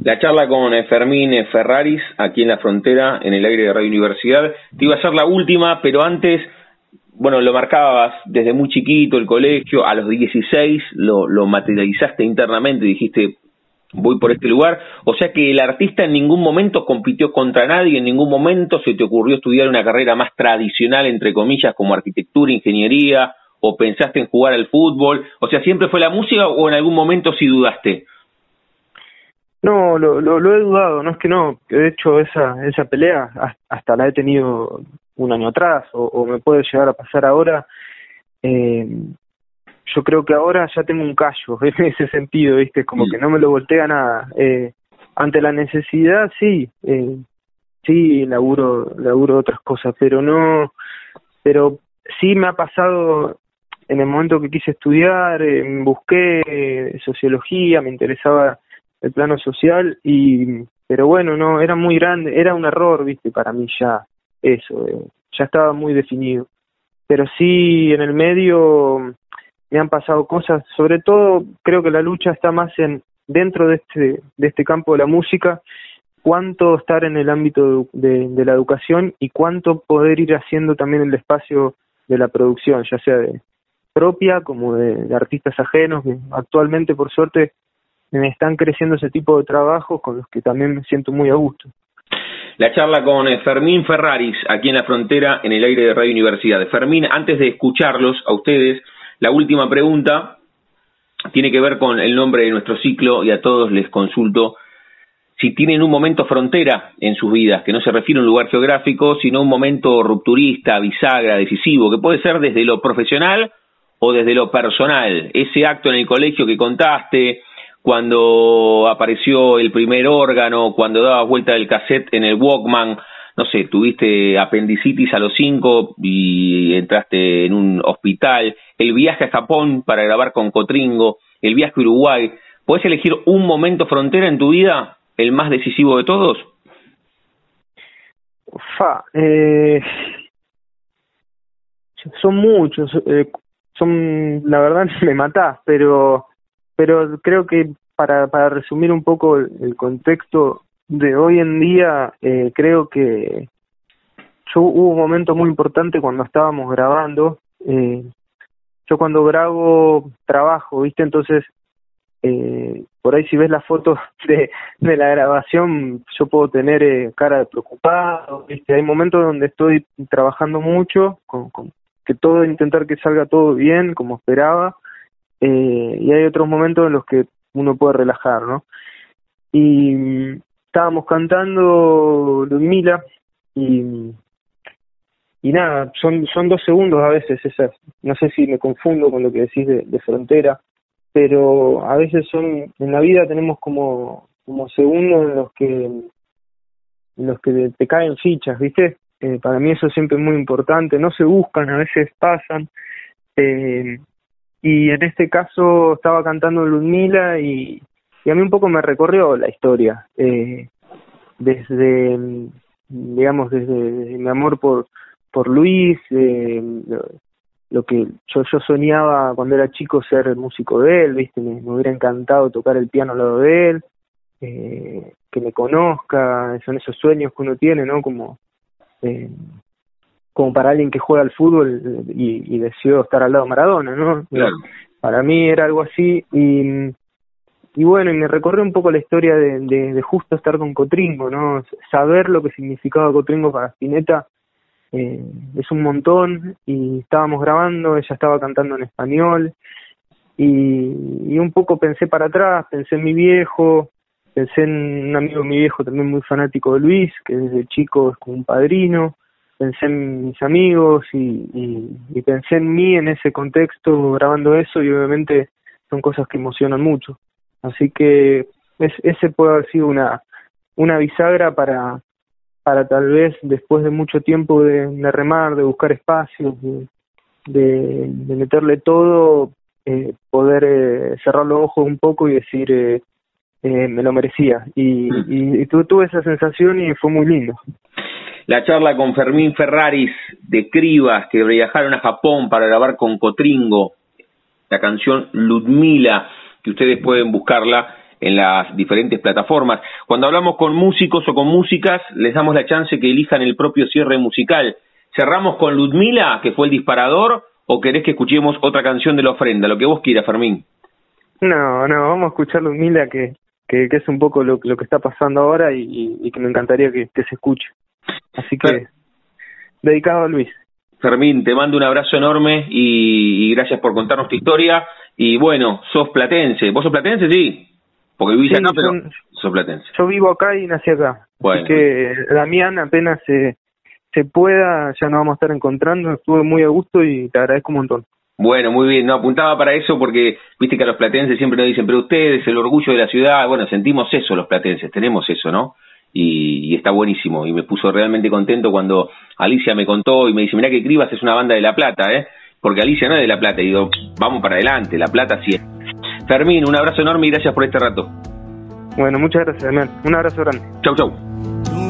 La charla con Fermín Ferraris, aquí en la frontera, en el aire de Radio Universidad, te iba a ser la última, pero antes bueno, lo marcabas desde muy chiquito, el colegio, a los 16 lo, materializaste internamente, dijiste, voy por este lugar. O sea que el artista en ningún momento compitió contra nadie, en ningún momento se te ocurrió estudiar una carrera más tradicional, entre comillas, como arquitectura, ingeniería, o pensaste en jugar al fútbol. O sea, ¿siempre fue la música o en algún momento sí dudaste? No, lo, lo, lo he dudado, no es que no. De hecho, esa, esa pelea hasta la he tenido un año atrás o, me puede llegar a pasar ahora, eh, yo creo que ahora ya tengo un callo en ese sentido, ¿viste? Como que no me lo voltea nada. Eh, ante la necesidad, sí, eh, sí, laburo, laburo otras cosas, pero no, pero sí me ha pasado en el momento que quise estudiar, eh, busqué sociología, me interesaba el plano social y pero bueno no era muy grande era un error viste para mí ya eso, eh, ya estaba muy definido. Pero sí, en el medio me han pasado cosas, sobre todo creo que la lucha está más en dentro de este, de este campo de la música, cuánto estar en el ámbito de, la educación y cuánto poder ir haciendo también el espacio de la producción, ya sea de propia como de, artistas ajenos, que actualmente por suerte me están creciendo ese tipo de trabajos con los que también me siento muy a gusto. La charla con eh, Fermín Ferraris, aquí en la frontera, en el aire de Radio Universidad. Fermín, antes de escucharlos a ustedes, la última pregunta tiene que ver con el nombre de nuestro ciclo y a todos les consulto si tienen un momento frontera en sus vidas, que no se refiere a un lugar geográfico, sino un momento rupturista, bisagra, decisivo, que puede ser desde lo profesional o desde lo personal. Ese acto en el colegio que contaste, cuando apareció el primer órgano, cuando daba vuelta del cassette en el Walkman, no sé, tuviste apendicitis a los cinco y entraste en un hospital, el viaje a Japón para grabar con Cotringo, el viaje a Uruguay, ¿puedes elegir un momento frontera en tu vida, el más decisivo de todos? Fa, eh, son muchos, eh, son, la verdad me matás, pero pero creo que para, para resumir un poco el, contexto de hoy en día, eh, creo que yo hubo un momento muy importante cuando estábamos grabando. Eh, yo cuando grabo trabajo, ¿viste? Entonces, eh, por ahí si ves las fotos de, de la grabación, yo puedo tener eh, cara de preocupado, ¿viste? Hay momentos donde estoy trabajando mucho, con, con que todo, intentar que salga todo bien, como esperaba, eh, y hay otros momentos en los que uno puede relajar, ¿no? Y estábamos cantando Ludmila y y nada, son son dos segundos a veces esas, no sé si me confundo con lo que decís de, frontera, pero a veces son, en la vida tenemos como, como segundos en los que los que te caen fichas, ¿viste? Eh, para mí eso siempre es muy importante, no se buscan, a veces pasan, eh, y en este caso estaba cantando Ludmila y, y a mí un poco me recorrió la historia eh, desde digamos desde, mi amor por por Luis eh, lo, que yo yo soñaba cuando era chico ser músico de él viste me, hubiera encantado tocar el piano al lado de él eh, que me conozca son esos sueños que uno tiene no como eh, como para alguien que juega al fútbol y, y deseó estar al lado de Maradona, ¿no? Para mí era algo así y, y bueno, y me recorrió un poco la historia de, de, justo estar con Cotringo, ¿no? Saber lo que significaba Cotringo para Spinetta eh, es un montón y estábamos grabando, ella estaba cantando en español y, y un poco pensé para atrás, pensé en mi viejo, pensé en un amigo de mi viejo también muy fanático de Luis, que desde chico es como un padrino, pensé en mis amigos y, y, pensé en mí en ese contexto grabando eso y obviamente son cosas que emocionan mucho. Así que es, ese puede haber sido una, una bisagra para, para tal vez después de mucho tiempo de, remar, de buscar espacios, de, de, meterle todo, eh, poder eh, cerrar los ojos un poco y decir, eh, eh, me lo merecía. Y, y, tuve esa sensación y fue muy lindo. La charla con Fermín Ferraris de Cribas, que viajaron a Japón para grabar con Cotringo la canción Ludmila, que ustedes pueden buscarla en las diferentes plataformas. Cuando hablamos con músicos o con músicas, les damos la chance que elijan el propio cierre musical. ¿Cerramos con Ludmila, que fue el disparador, o querés que escuchemos otra canción de la ofrenda? Lo que vos quieras, Fermín. No, no, vamos a escuchar Ludmila, que, que, es un poco lo, que está pasando ahora y, que me encantaría que, se escuche. Así que, dedicado a Luis. Fermín, te mando un abrazo enorme y, gracias por contarnos tu historia. Y bueno, sos platense. ¿Vos sos platense? Sí. Porque vivís acá, pero sos platense. Yo vivo acá y nací acá. Así que Damián apenas se, se pueda, ya nos vamos a estar encontrando. Estuve muy a gusto y te agradezco un montón. Bueno, muy bien, no apuntaba para eso porque viste que a los platenses siempre nos dicen, pero ustedes, el orgullo de la ciudad, bueno, sentimos eso los platenses, tenemos eso, ¿no? Y, está buenísimo y me puso realmente contento cuando Alicia me contó y me dice, mirá que Cribas es una banda de La Plata, ¿eh? Porque Alicia no es de La Plata, y digo, vamos para adelante, La Plata sí es. Fermín, un abrazo enorme y gracias por este rato. Bueno, muchas gracias, Daniel. Un abrazo grande. Chau, chau.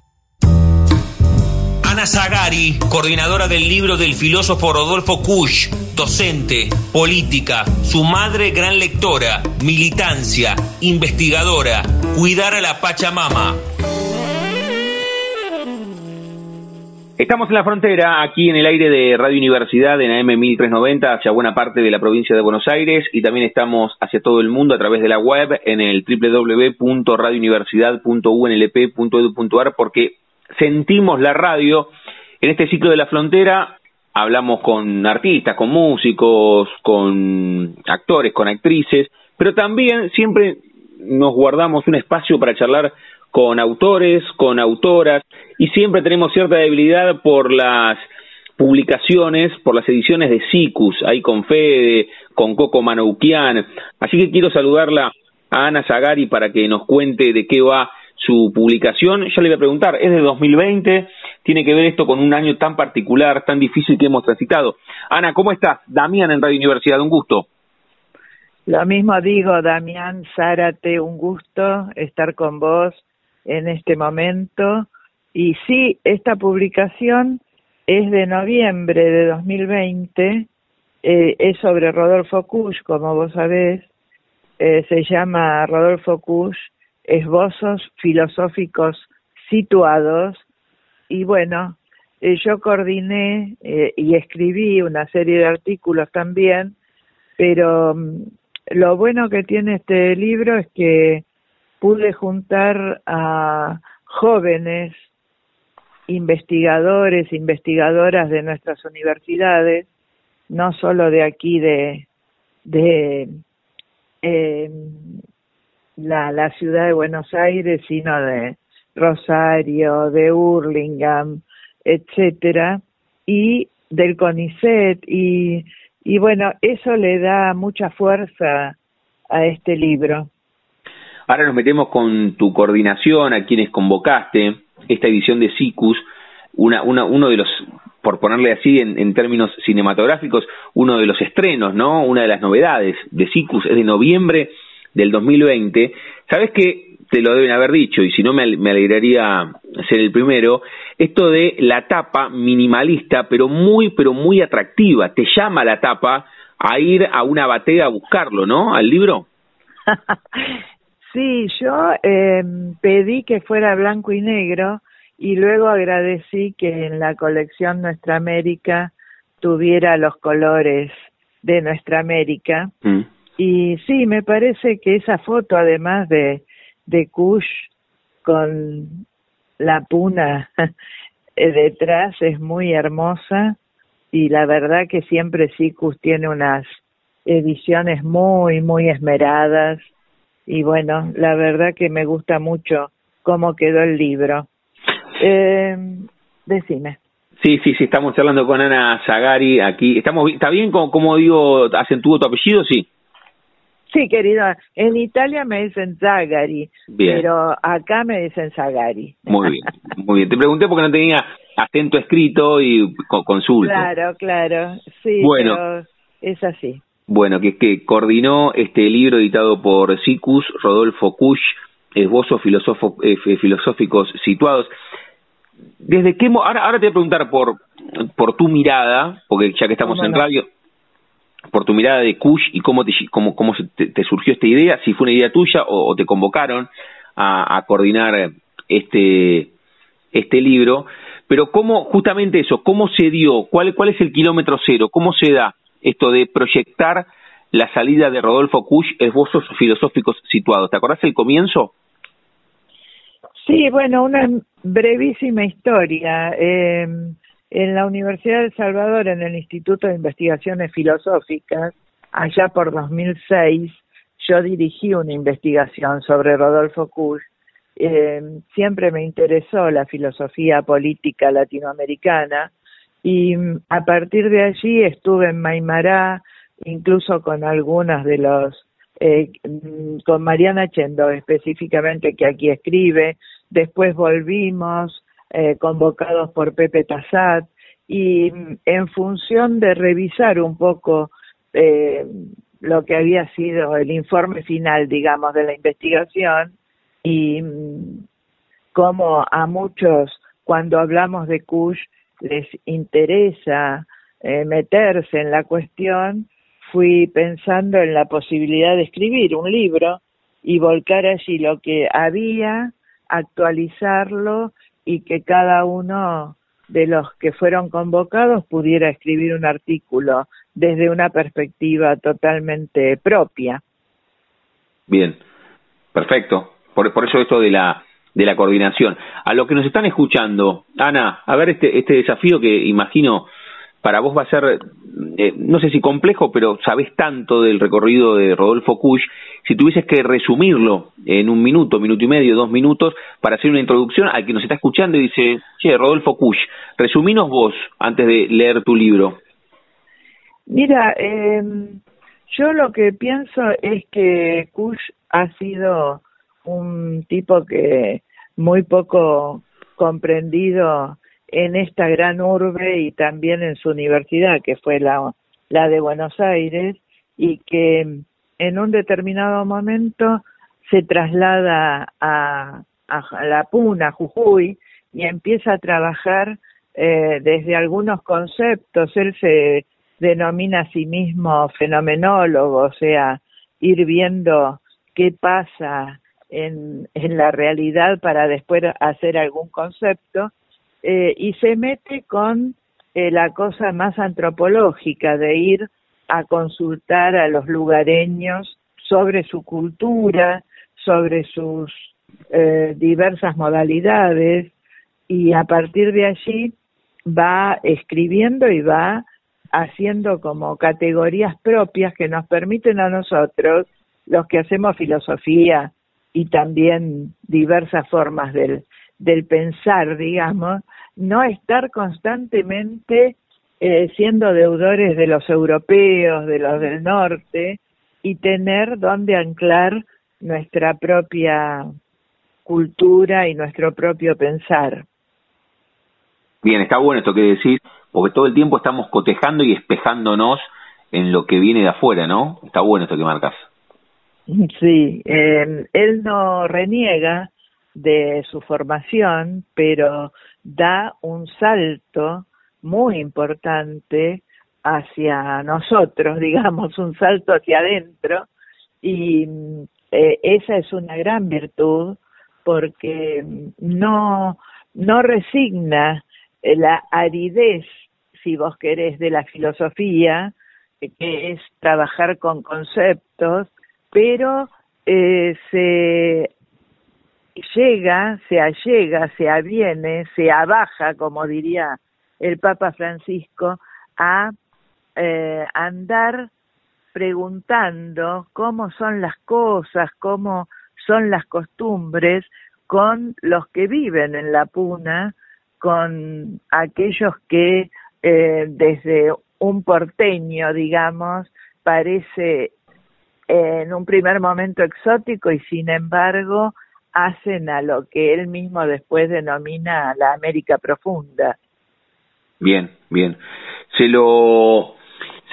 Zagari, coordinadora del libro del filósofo Rodolfo Kusch, docente, política, su madre gran lectora, militancia, investigadora, cuidar a la Pachamama. Estamos en la frontera, aquí en el aire de Radio Universidad, en AM 1390, hacia buena parte de la provincia de Buenos Aires, y también estamos hacia todo el mundo a través de la web en el www.radiouniversidad.unlp.edu.ar, porque sentimos la radio en este ciclo de la frontera. Hablamos con artistas, con músicos, con actores, con actrices, pero también siempre nos guardamos un espacio para charlar con autores, con autoras, y siempre tenemos cierta debilidad por las publicaciones, por las ediciones de SICUS, ahí con Fede, con Coco Manoukian. Así que quiero saludarla a Ana Zagari para que nos cuente de qué va su publicación. Ya le voy a preguntar, es de 2020, tiene que ver esto con un año tan particular, tan difícil que hemos transitado. Ana, ¿cómo estás? Damián en Radio Universidad, un gusto. Lo mismo digo, Damián Zárate, un gusto estar con vos en este momento. Y sí, esta publicación es de noviembre de 2020, eh, es sobre Rodolfo Kusch, como vos sabés, eh, se llama Rodolfo Kusch, Esbozos Filosóficos Situados, y bueno, eh, yo coordiné y escribí una serie de artículos también, pero mm, lo bueno que tiene este libro es que pude juntar a jóvenes investigadores, investigadoras de nuestras universidades, no solo de aquí de, eh, la, la ciudad de Buenos Aires, sino de Rosario, de Hurlingham, etcétera, y del CONICET, y, y bueno, eso le da mucha fuerza a este libro. Ahora nos metemos con tu coordinación, a quienes convocaste, esta edición de SICUS, una, uno de los, por ponerle así en, en, términos cinematográficos, uno de los estrenos, ¿no? Una de las novedades de SICUS es de noviembre del 2020. ¿Sabes que Te lo deben haber dicho, y si no me, me alegraría ser el primero, esto de la tapa minimalista, pero muy, pero muy atractiva. Te llama la tapa a ir a una batea a buscarlo, ¿no? Al libro. Sí, yo eh, pedí que fuera blanco y negro y luego agradecí que en la colección Nuestra América tuviera los colores de Nuestra América. Mm. Y sí, me parece que esa foto, además de, de Kush con la puna detrás, es muy hermosa y la verdad que siempre Sicus tiene unas ediciones muy, muy esmeradas y bueno, la verdad que me gusta mucho cómo quedó el libro. Eh, decime. Sí, sí, sí, estamos hablando con Ana Zagari aquí. Estamos, ¿Está bien como, digo, acentúo tu apellido? Sí. Sí, querida, en Italia me dicen Zagari, pero acá me dicen Zagari. Muy bien, muy bien. Te pregunté porque no tenía acento escrito y consulta. Claro, claro, sí, bueno, pero es así. Bueno, que es que coordinó este libro editado por Sicus, Rodolfo Kusch, Esbozos eh, filosóficos situados. ¿Desde qué ahora, ahora te voy a preguntar por, por tu mirada, porque ya que estamos en radio, por tu mirada de Kusch y cómo te, cómo, cómo te, surgió esta idea, si fue una idea tuya o, te convocaron a, a, coordinar este, este libro, pero cómo, justamente eso, cómo se dio, cuál, cuál es el kilómetro cero, cómo se da esto de proyectar la salida de Rodolfo Kusch, esbozos filosóficos situados. ¿Te acordás el comienzo? Sí, bueno, una brevísima historia. Eh, en la Universidad de El Salvador, en el Instituto de Investigaciones Filosóficas, allá por 2006, yo dirigí una investigación sobre Rodolfo Kusch eh, siempre me interesó la filosofía política latinoamericana y mm, a partir de allí estuve en Maimará, incluso con algunas de los, eh, mm, con Mariana Chendo específicamente que aquí escribe, después volvimos eh, convocados por Pepe Tassat y mm, en función de revisar un poco eh, lo que había sido el informe final, digamos, de la investigación y como a muchos cuando hablamos de Kush les interesa eh, meterse en la cuestión, fui pensando en la posibilidad de escribir un libro y volcar allí lo que había, actualizarlo y que cada uno de los que fueron convocados pudiera escribir un artículo desde una perspectiva totalmente propia. Bien, perfecto. Por, por eso esto de la de la coordinación. A los que nos están escuchando, Ana, a ver este, este desafío que imagino para vos va a ser, eh, no sé si complejo, pero sabés tanto del recorrido de Rodolfo Kusch, si tuvieses que resumirlo en un minuto, minuto y medio, dos minutos, para hacer una introducción al que nos está escuchando y dice, che, Rodolfo Kusch, resuminos vos antes de leer tu libro. Mira, eh, yo lo que pienso es que Kusch ha sido un tipo que muy poco comprendido en esta gran urbe y también en su universidad, que fue la, la de Buenos Aires, y que en un determinado momento se traslada a, La Puna, Jujuy, y empieza a trabajar eh, desde algunos conceptos. Él se denomina a sí mismo fenomenólogo, o sea, ir viendo qué pasa en, en la realidad para después hacer algún concepto eh, y se mete con eh, la cosa más antropológica de ir a consultar a los lugareños sobre su cultura, sobre sus eh, diversas modalidades y a partir de allí va escribiendo y va haciendo como categorías propias que nos permiten a nosotros, los que hacemos filosofía, y también diversas formas del, del pensar, digamos, no estar constantemente eh, siendo deudores de los europeos, de los del norte, y tener donde anclar nuestra propia cultura y nuestro propio pensar. Bien, está bueno esto que decís, porque todo el tiempo estamos cotejando y espejándonos en lo que viene de afuera, ¿no? Está bueno esto que marcas. Sí, eh, él no reniega de su formación, pero da un salto muy importante hacia nosotros, digamos, un salto hacia adentro, y eh, esa es una gran virtud porque no, no resigna la aridez, si vos querés, de la filosofía, que es trabajar con conceptos, pero eh, se llega, se allega, se aviene, se abaja, como diría el Papa Francisco, a eh, andar preguntando cómo son las cosas, cómo son las costumbres con los que viven en la puna, con aquellos que eh, desde un porteño, digamos, parece en un primer momento exótico y sin embargo hacen a lo que él mismo después denomina la América profunda. Bien, bien. Se lo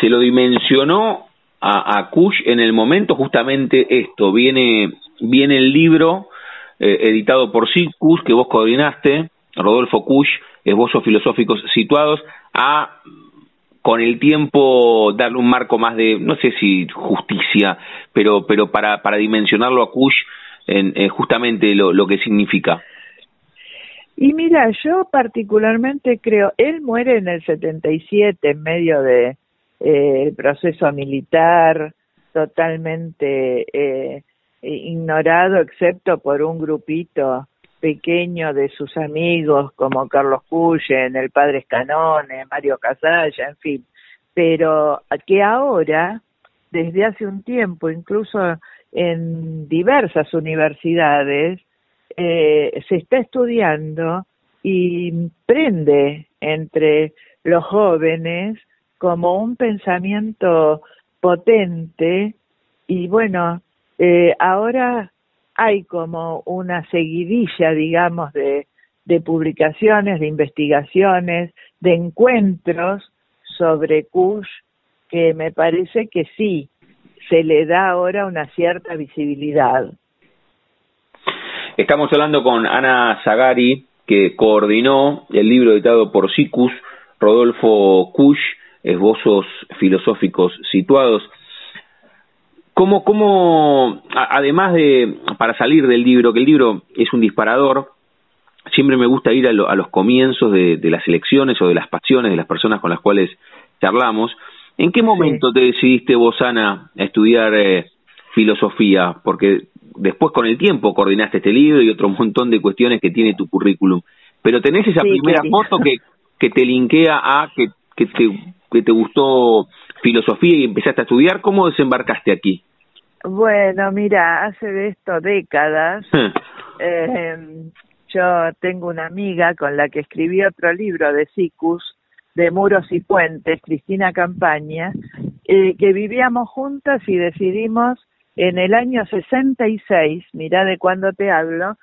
se lo dimensionó a, Kush en el momento justamente esto. Viene viene el libro eh, editado por Kush que vos coordinaste, Rodolfo Kush, Esbozos Filosóficos Situados, a con el tiempo darle un marco más de, no sé si justicia, pero, pero para, para dimensionarlo a Kush en, justamente lo, lo que significa. Y mira, yo particularmente creo, él muere en el 77 en medio de eh, el proceso militar, totalmente eh, ignorado excepto por un grupito pequeño de sus amigos como Carlos Cuyen, el padre Escanone, Mario Casalla, en fin, pero que ahora, desde hace un tiempo, incluso en diversas universidades, eh, se está estudiando y prende entre los jóvenes como un pensamiento potente y bueno, eh, ahora hay como una seguidilla, digamos, de, de publicaciones, de investigaciones, de encuentros sobre Kush que me parece que sí, se le da ahora una cierta visibilidad. Estamos hablando con Ana Zagari, que coordinó el libro editado por SICUS, Rodolfo Kush, Esbozos Filosóficos Situados. ¿Cómo, cómo, además de, para salir del libro, que el libro es un disparador, siempre me gusta ir a, los comienzos de, las elecciones o de las pasiones de las personas con las cuales charlamos. ¿En qué momento te decidiste vos, Ana, a estudiar eh, filosofía? Porque después con el tiempo coordinaste este libro y otro montón de cuestiones que tiene tu currículum. Pero tenés esa primera foto que, que te linkea a que, que, te, que te gustó filosofía y empezaste a estudiar. ¿Cómo desembarcaste aquí? Bueno, mira, hace de esto décadas. eh, yo tengo una amiga con la que escribí otro libro de Sicus, de Muros y Puentes, Cristina Campaña, eh, que vivíamos juntas y decidimos en el año 66, mira de cuándo te hablo,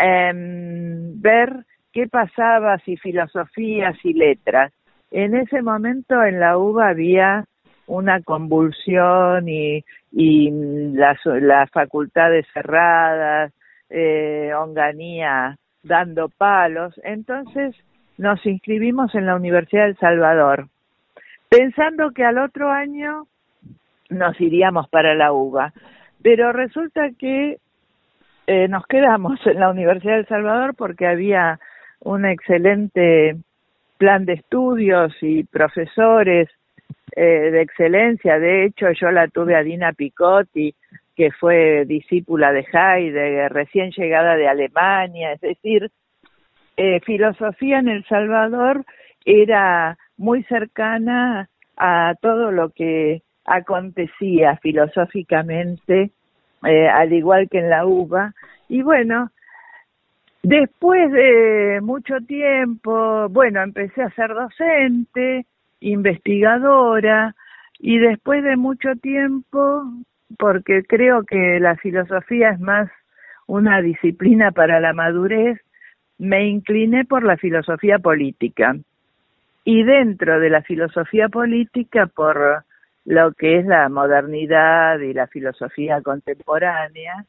eh, ver qué pasaba, si filosofía, si letras. En ese momento en la UBA había una convulsión y, y las, las facultades cerradas, eh, Onganía dando palos. Entonces nos inscribimos en la Universidad del Salvador, pensando que al otro año nos iríamos para la UBA. Pero resulta que eh, nos quedamos en la Universidad del Salvador porque había un excelente plan de estudios y profesores eh, de excelencia. De hecho, yo la tuve a Dina Picotti, que fue discípula de Heidegger, recién llegada de Alemania. Es decir, eh, filosofía en El Salvador era muy cercana a todo lo que acontecía filosóficamente, eh, al igual que en la UBA. Y bueno, después de mucho tiempo, bueno, empecé a ser docente, investigadora, y después de mucho tiempo, porque creo que la filosofía es más una disciplina para la madurez, me incliné por la filosofía política y dentro de la filosofía política por lo que es la modernidad y la filosofía contemporánea.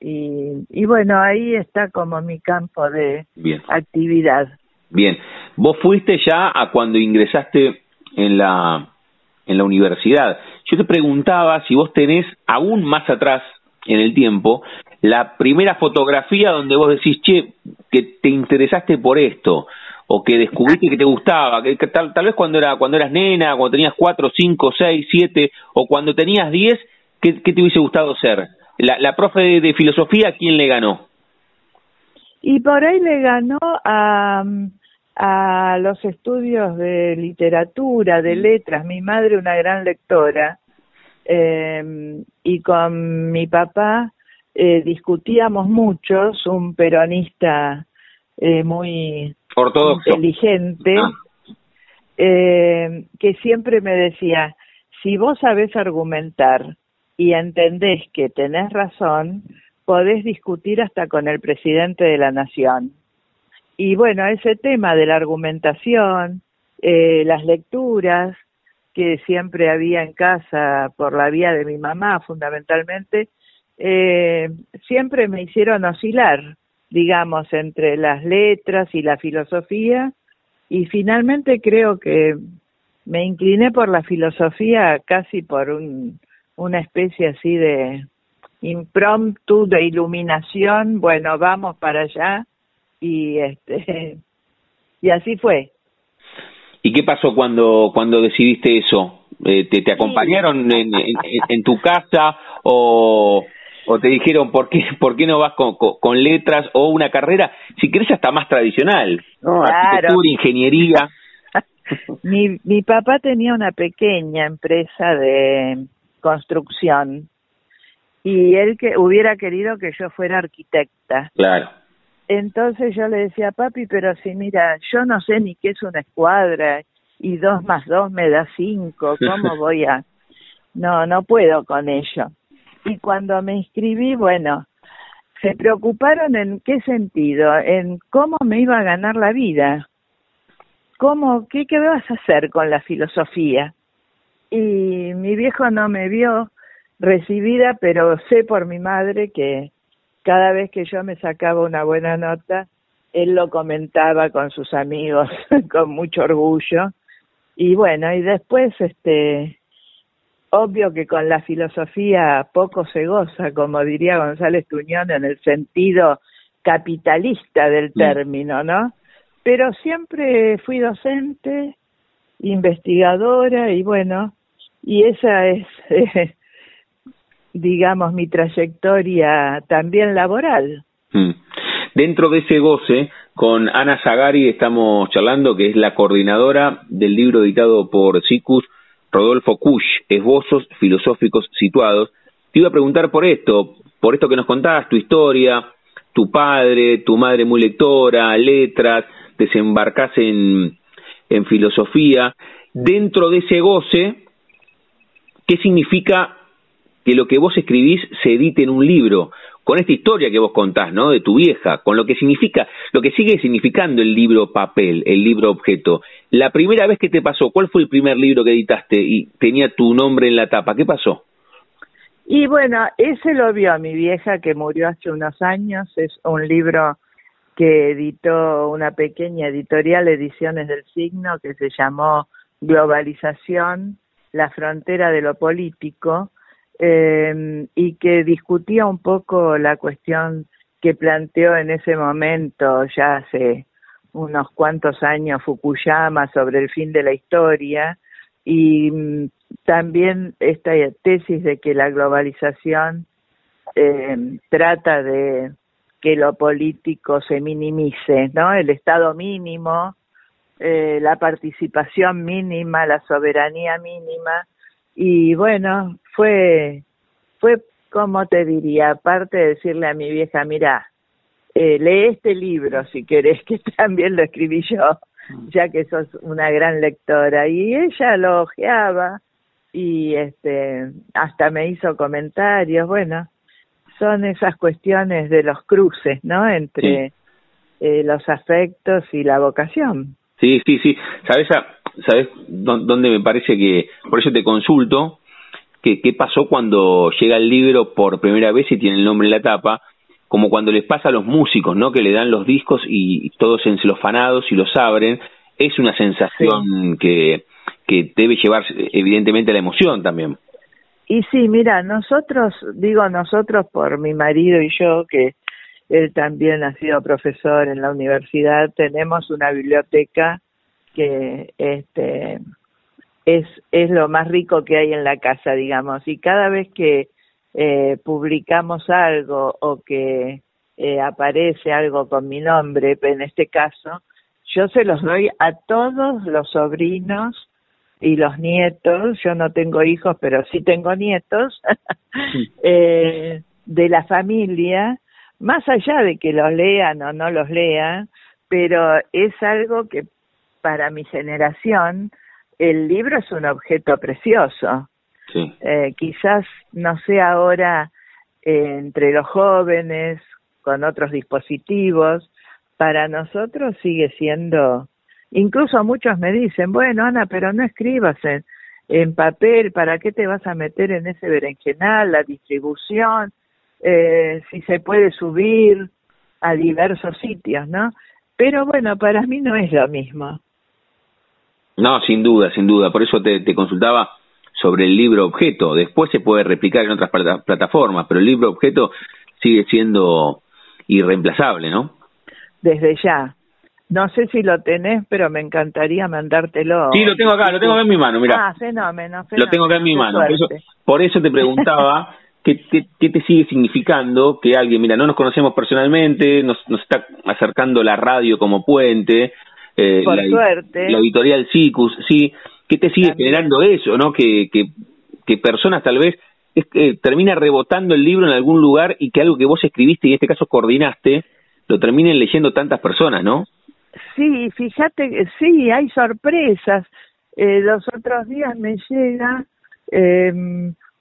Y, y bueno, ahí está como mi campo de actividad. Bien, vos fuiste ya a cuando ingresaste en la, en la universidad. Yo te preguntaba si vos tenés aún más atrás en el tiempo la primera fotografía donde vos decís, che, que te interesaste por esto, o que descubriste que te gustaba, que, tal, tal, vez cuando, era, cuando eras nena, cuando tenías cuatro, cinco, seis, siete, o cuando tenías diez, ¿qué, te hubiese gustado ser? La, la profe de, filosofía, ¿a quién le ganó? Y por ahí le ganó a, a los estudios de literatura, de letras. Mi madre, una gran lectora, eh, y con mi papá eh, discutíamos mucho, un peronista eh, muy inteligente, ah. eh, que siempre me decía, si vos sabés argumentar y entendés que tenés razón, podés discutir hasta con el presidente de la nación. Y bueno, ese tema de la argumentación, eh, las lecturas que siempre había en casa por la vía de mi mamá fundamentalmente, eh, siempre me hicieron oscilar, digamos, entre las letras y la filosofía y finalmente creo que me incliné por la filosofía casi por un, una especie así de impromptu de iluminación, bueno, vamos para allá y este y así fue. ¿Y qué pasó cuando cuando decidiste eso? Eh, ¿te, ¿Te acompañaron en, en, tu casa o, o te dijeron por qué por qué no vas con, con, letras o una carrera si querés hasta más tradicional no arquitectura ingeniería mi mi papá tenía una pequeña empresa de construcción y él que hubiera querido que yo fuera arquitecta. Claro. Entonces yo le decía, papi, pero si mira, yo no sé ni qué es una escuadra y dos más dos me da cinco, ¿cómo voy a...? No, no puedo con ello. Y cuando me inscribí, bueno, se preocuparon en qué sentido, en cómo me iba a ganar la vida, cómo, qué, qué vas a hacer con la filosofía. Y mi viejo no me vio recibida, pero sé por mi madre que cada vez que yo me sacaba una buena nota, él lo comentaba con sus amigos con mucho orgullo. Y bueno, y después, este, obvio que con la filosofía poco se goza, como diría González Tuñón, en el sentido capitalista del término, ¿no? Pero siempre fui docente, investigadora y bueno, y esa es digamos, mi trayectoria también laboral. Mm. Dentro de ese goce, con Ana Zagari estamos charlando, que es la coordinadora del libro editado por SICUS, Rodolfo Kusch, Esbozos Filosóficos Situados. Te iba a preguntar por esto, por esto que nos contabas, tu historia, tu padre, tu madre muy lectora, letras, desembarcás en, en filosofía. Dentro de ese goce, ¿qué significa que lo que vos escribís se edite en un libro, con esta historia que vos contás, ¿no? De tu vieja, con lo que significa, lo que sigue significando el libro papel, el libro objeto. La primera vez que te pasó, ¿cuál fue el primer libro que editaste y tenía tu nombre en la tapa? ¿Qué pasó? Y bueno, ese lo vio a mi vieja que murió hace unos años, es un libro que editó una pequeña editorial, Ediciones del Signo, que se llamó Globalización, la frontera de lo político, eh, y que discutía un poco la cuestión que planteó en ese momento, ya hace unos cuantos años, Fukuyama sobre el fin de la historia y mm, también esta tesis de que la globalización eh, trata de que lo político se minimice, ¿no? El Estado mínimo, eh, la participación mínima, la soberanía mínima, y bueno, fue, fue como te diría, aparte de decirle a mi vieja, mira, eh, lee este libro si querés, que también lo escribí yo, mm. ya que sos una gran lectora. Y ella lo ojeaba y este, hasta me hizo comentarios, bueno, son esas cuestiones de los cruces, ¿no? Entre eh, los afectos y la vocación. Sí, sí, sí. ¿Sabes, ¿Sabes dónde me parece que, por eso te consulto, que qué pasó cuando llega el libro por primera vez y tiene el nombre en la tapa? Como cuando les pasa a los músicos, ¿no? Que le dan los discos y todos encelofanados y los abren. Es una sensación que, que debe llevar evidentemente la emoción también. Y sí, mira, nosotros, digo nosotros por mi marido y yo, que él también ha sido profesor en la universidad, tenemos una biblioteca que este es, es lo más rico que hay en la casa, digamos, y cada vez que eh, publicamos algo o que eh, aparece algo con mi nombre, en este caso, yo se los doy a todos los sobrinos y los nietos, yo no tengo hijos, pero sí tengo nietos, eh, de la familia, más allá de que los lean o no los lean, pero es algo que para mi generación el libro es un objeto precioso. Eh, quizás no sea ahora eh, entre los jóvenes con otros dispositivos, para nosotros sigue siendo, incluso muchos me dicen, bueno Ana, pero no escribas en, en papel, ¿para qué te vas a meter en ese berenjenal, la distribución, eh, si se puede subir a diversos sitios, ¿no? Pero bueno, para mí no es lo mismo. No, sin duda, sin duda. Por eso te, consultaba sobre el libro objeto. Después se puede replicar en otras plataformas, pero el libro objeto sigue siendo irreemplazable, ¿no? Desde ya. No sé si lo tenés, pero me encantaría mandártelo. Sí, lo tengo acá, lo tengo acá en mi mano, mira. Ah, fenómeno, Lo tengo acá en mi mano. Por eso, por eso, te preguntaba ¿qué, qué, te sigue significando que alguien, mira, no nos conocemos personalmente, nos, nos está acercando la radio como puente, eh, Por la, suerte. La editorial CICUS, sí. ¿Qué te sigue generando eso, no? Que, que, que personas tal vez es que termina rebotando el libro en algún lugar y que algo que vos escribiste y en este caso coordinaste, lo terminen leyendo tantas personas, ¿no? Sí, fíjate, sí, hay sorpresas. Eh, los otros días me llega eh,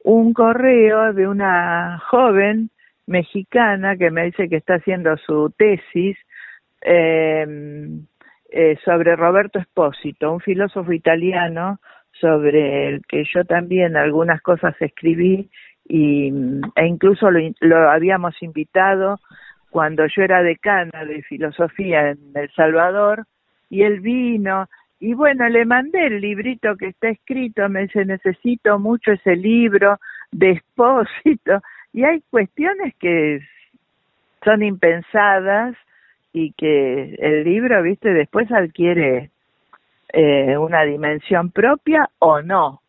un correo de una joven mexicana que me dice que está haciendo su tesis eh, eh, sobre Roberto Espósito, un filósofo italiano sobre el que yo también algunas cosas escribí y, e incluso lo, habíamos invitado cuando yo era decana de filosofía en El Salvador y él vino y bueno, le mandé el librito que está escrito, me dice, necesito mucho ese libro de expósito. Y hay cuestiones que son impensadas y que el libro, viste, después adquiere eh, una dimensión propia o no.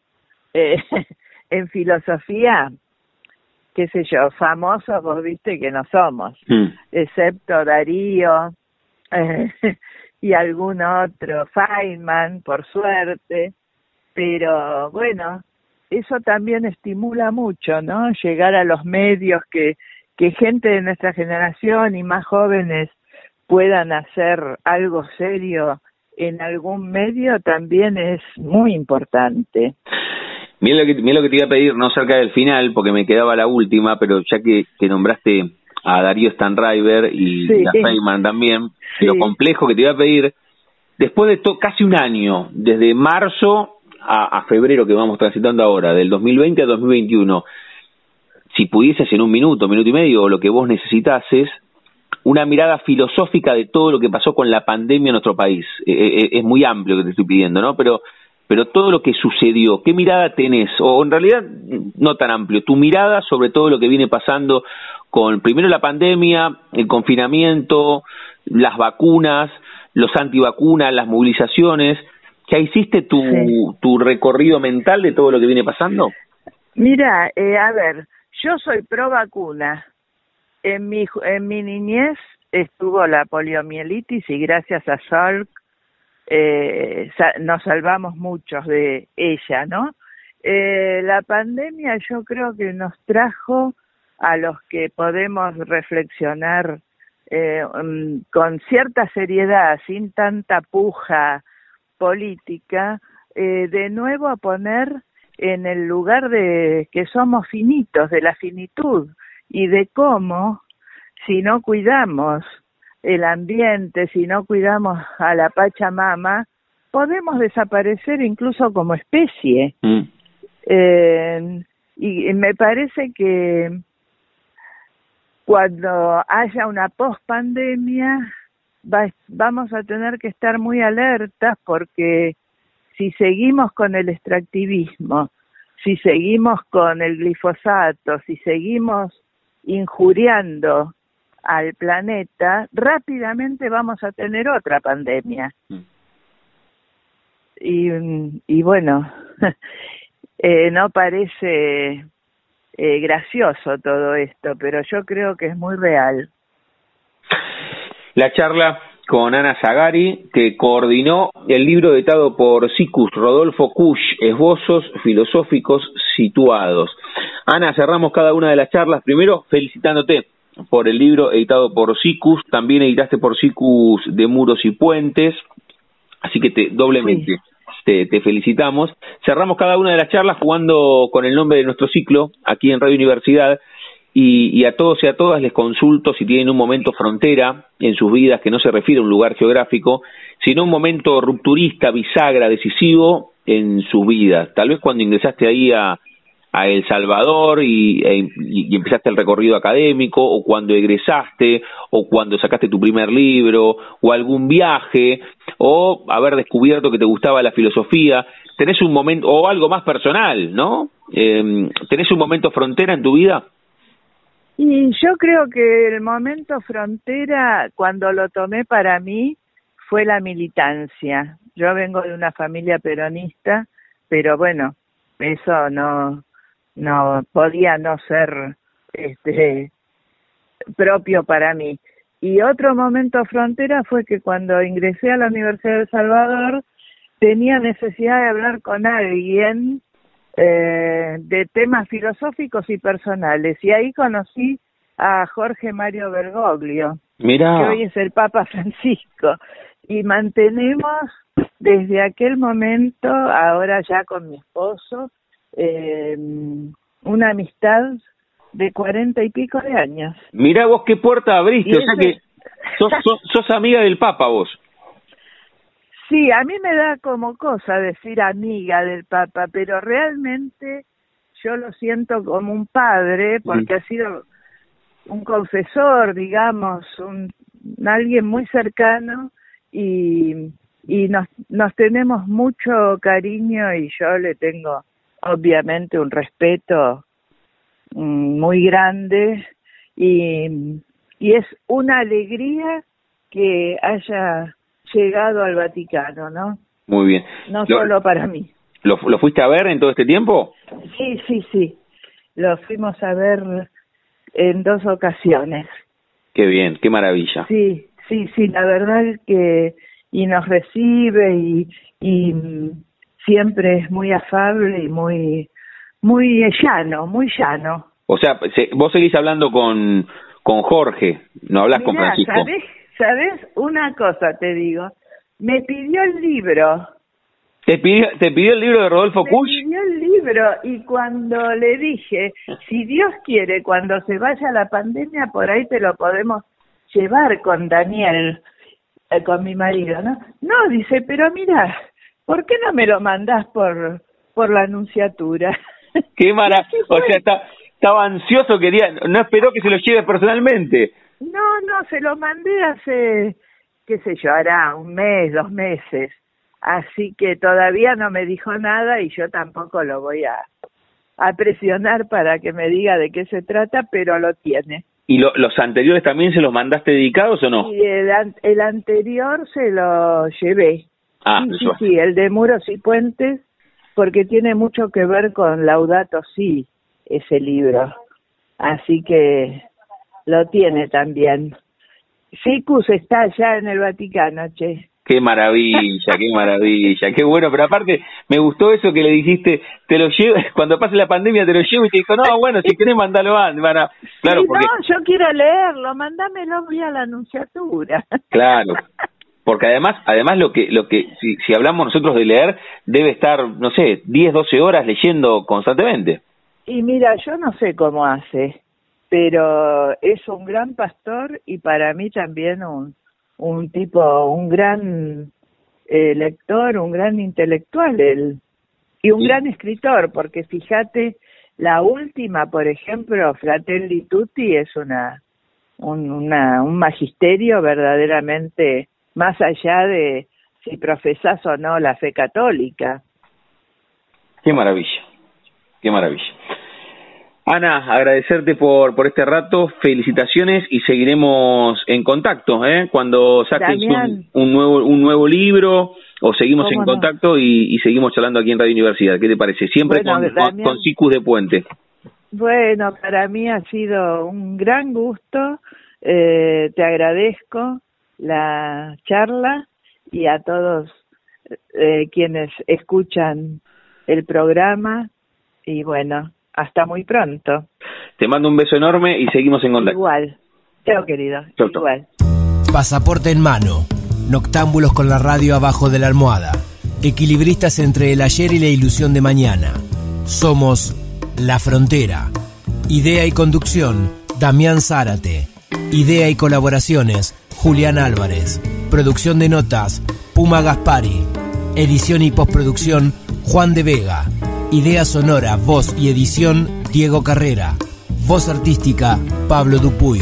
Eh, en filosofía, qué sé yo, famosos vos viste que no somos, mm. excepto Darío, eh, y algún otro, Feynman, por suerte, pero bueno, eso también estimula mucho, ¿no? Llegar a los medios, que, que gente de nuestra generación y más jóvenes puedan hacer algo serio en algún medio también es muy importante. Mira lo que, mira lo que te iba a pedir, no cerca del final, porque me quedaba la última, pero ya que, que nombraste a Darío Stanriver y a Feynman también, lo complejo que te iba a pedir, después de casi un año, desde marzo a, febrero que vamos transitando ahora, del 2020 a 2021, si pudieses en un minuto, minuto y medio, o lo que vos necesitases, una mirada filosófica de todo lo que pasó con la pandemia en nuestro país. E, e, e, es muy amplio lo que te estoy pidiendo, ¿no? Pero, pero todo lo que sucedió, ¿qué mirada tenés? O en realidad, no tan amplio, tu mirada sobre todo lo que viene pasando con primero la pandemia, el confinamiento, las vacunas, los antivacunas, las movilizaciones. ¿Ya hiciste tu, tu recorrido mental de todo lo que viene pasando? Mira, eh, a ver, yo soy pro vacuna. En mi, en mi niñez estuvo la poliomielitis y gracias a Salk eh, nos salvamos muchos de ella, ¿no? Eh, la pandemia yo creo que nos trajo a los que podemos reflexionar eh, mm, con cierta seriedad, sin tanta puja política, eh, de nuevo a poner en el lugar de que somos finitos, de la finitud y de cómo, si no cuidamos el ambiente, si no cuidamos a la Pachamama, podemos desaparecer incluso como especie. Mm. Eh, y me parece que cuando haya una pospandemia va, vamos a tener que estar muy alertas porque si seguimos con el extractivismo, si seguimos con el glifosato, si seguimos injuriando al planeta, rápidamente vamos a tener otra pandemia. Mm. Y, y bueno, eh, no parece eh, gracioso todo esto, pero yo creo que es muy real. La charla con Ana Zagari, que coordinó el libro editado por SICUS, Rodolfo Kusch, Esbozos Filosóficos Situados. Ana, cerramos cada una de las charlas. Primero, felicitándote por el libro editado por SICUS, también editaste por SICUS de Muros y Puentes, así que te doblemente te, felicitamos. Cerramos cada una de las charlas jugando con el nombre de nuestro ciclo aquí en Radio Universidad y, a todos y a todas les consulto si tienen un momento frontera en sus vidas que no se refiere a un lugar geográfico, sino un momento rupturista, bisagra, decisivo en sus vidas. Tal vez cuando ingresaste ahí a, El Salvador y, e, y, empezaste el recorrido académico, o cuando egresaste, o cuando sacaste tu primer libro, o algún viaje, o haber descubierto que te gustaba la filosofía, tenés un momento, o algo más personal, ¿no? Eh, ¿Tenés un momento frontera en tu vida? Y yo creo que el momento frontera, cuando lo tomé para mí, fue la militancia. Yo vengo de una familia peronista, pero bueno, eso no no podía no ser este propio para mí. Y otro momento frontera fue que cuando ingresé a la Universidad de El Salvador tenía necesidad de hablar con alguien eh, de temas filosóficos y personales. Y ahí conocí a Jorge Mario Bergoglio, que hoy es el Papa Francisco. Y mantenemos desde aquel momento, ahora ya con mi esposo, eh, una amistad de cuarenta y pico de años. Mira vos qué puerta abriste, Y o sea ese- que sos, sos, sos amiga del Papa vos. Sí, a mí me da como cosa decir amiga del Papa, pero realmente yo lo siento como un padre porque ha sido un confesor, digamos, un alguien muy cercano y y nos nos tenemos mucho cariño y yo le tengo obviamente un respeto mm, muy grande y y es una alegría que haya llegado al Vaticano, ¿no? Muy bien. No Lo- solo para mí. ¿Lo, lo fuiste a ver en todo este tiempo? Sí, sí, sí. Lo fuimos a ver en dos ocasiones. Qué bien, qué maravilla. Sí, sí, sí, la verdad es que y nos recibe y, y siempre es muy afable y muy muy llano, muy llano. O sea, se- vos seguís hablando con, con Jorge, no hablas con Francisco. ¿sabés, ¿sabés? Una cosa te digo. Me pidió el libro. ¿Te pidió, ¿Te pidió el libro de Rodolfo Me Kusch? pidió el libro y cuando le dije, si Dios quiere, cuando se vaya la pandemia, por ahí te lo podemos llevar con Daniel, eh, con mi marido, ¿no? No, dice, pero mira, ¿por qué no me lo mandás por, por la anunciatura? Qué maravilla. O sea, está- estaba ansioso, quería, no esperó que se lo lleve personalmente. No, no, se lo mandé hace, qué sé yo, hará un mes, dos meses. Así que todavía no me dijo nada y yo tampoco lo voy a, a presionar para que me diga de qué se trata, pero lo tiene. ¿Y lo- los anteriores también se los mandaste dedicados o no? Y el, an- el anterior se lo llevé. Ah, sí, sí, sí, el de Muros y Puentes, porque tiene mucho que ver con Laudato Si, ese libro. Así que lo tiene también. Sicus está allá en el Vaticano, che. Qué maravilla, qué maravilla, qué bueno, pero aparte me gustó eso que le dijiste, te lo llevo, cuando pase la pandemia te lo llevo y te dijo, no, bueno, si querés mandalo a- claro, Sí, porque, no, yo quiero leerlo, mándamelo vía la anunciatura. claro, porque además, además lo que, lo que, si, si hablamos nosotros de leer, debe estar, no sé, 10, 12 horas leyendo constantemente. Y mira, yo no sé cómo hace, pero es un gran pastor y para mí también un, un tipo, un gran eh, lector, un gran intelectual él, y un Sí. gran escritor, porque fíjate, la última, por ejemplo, Fratelli Tutti es una, un, una, un magisterio verdaderamente más allá de si profesás o no la fe católica. Qué maravilla, qué maravilla. Ana, agradecerte por, por este rato, felicitaciones y seguiremos en contacto, ¿eh? Cuando saques un, nuevo un nuevo libro o seguimos en contacto y, y seguimos charlando aquí en Radio Universidad. ¿Qué te parece? Siempre Bueno, con, con, de Puente. Bueno, para mí ha sido un gran gusto. Eh, te agradezco la charla y a todos eh, quienes escuchan el programa. Y bueno, hasta muy pronto. Te mando un beso enorme y seguimos en contacto. Igual. Chao, querido. Chau, chau. Igual. Pasaporte en mano. Noctámbulos con la radio abajo de la almohada. Equilibristas entre el ayer y la ilusión de mañana. Somos La Frontera. Idea y conducción, Damián Zárate. Idea y colaboraciones, Julián Álvarez. Producción de notas, Puma Gaspari. Edición y postproducción, Juan de Vega. Idea sonora, voz y edición, Diego Carrera. Voz artística, Pablo Dupuy.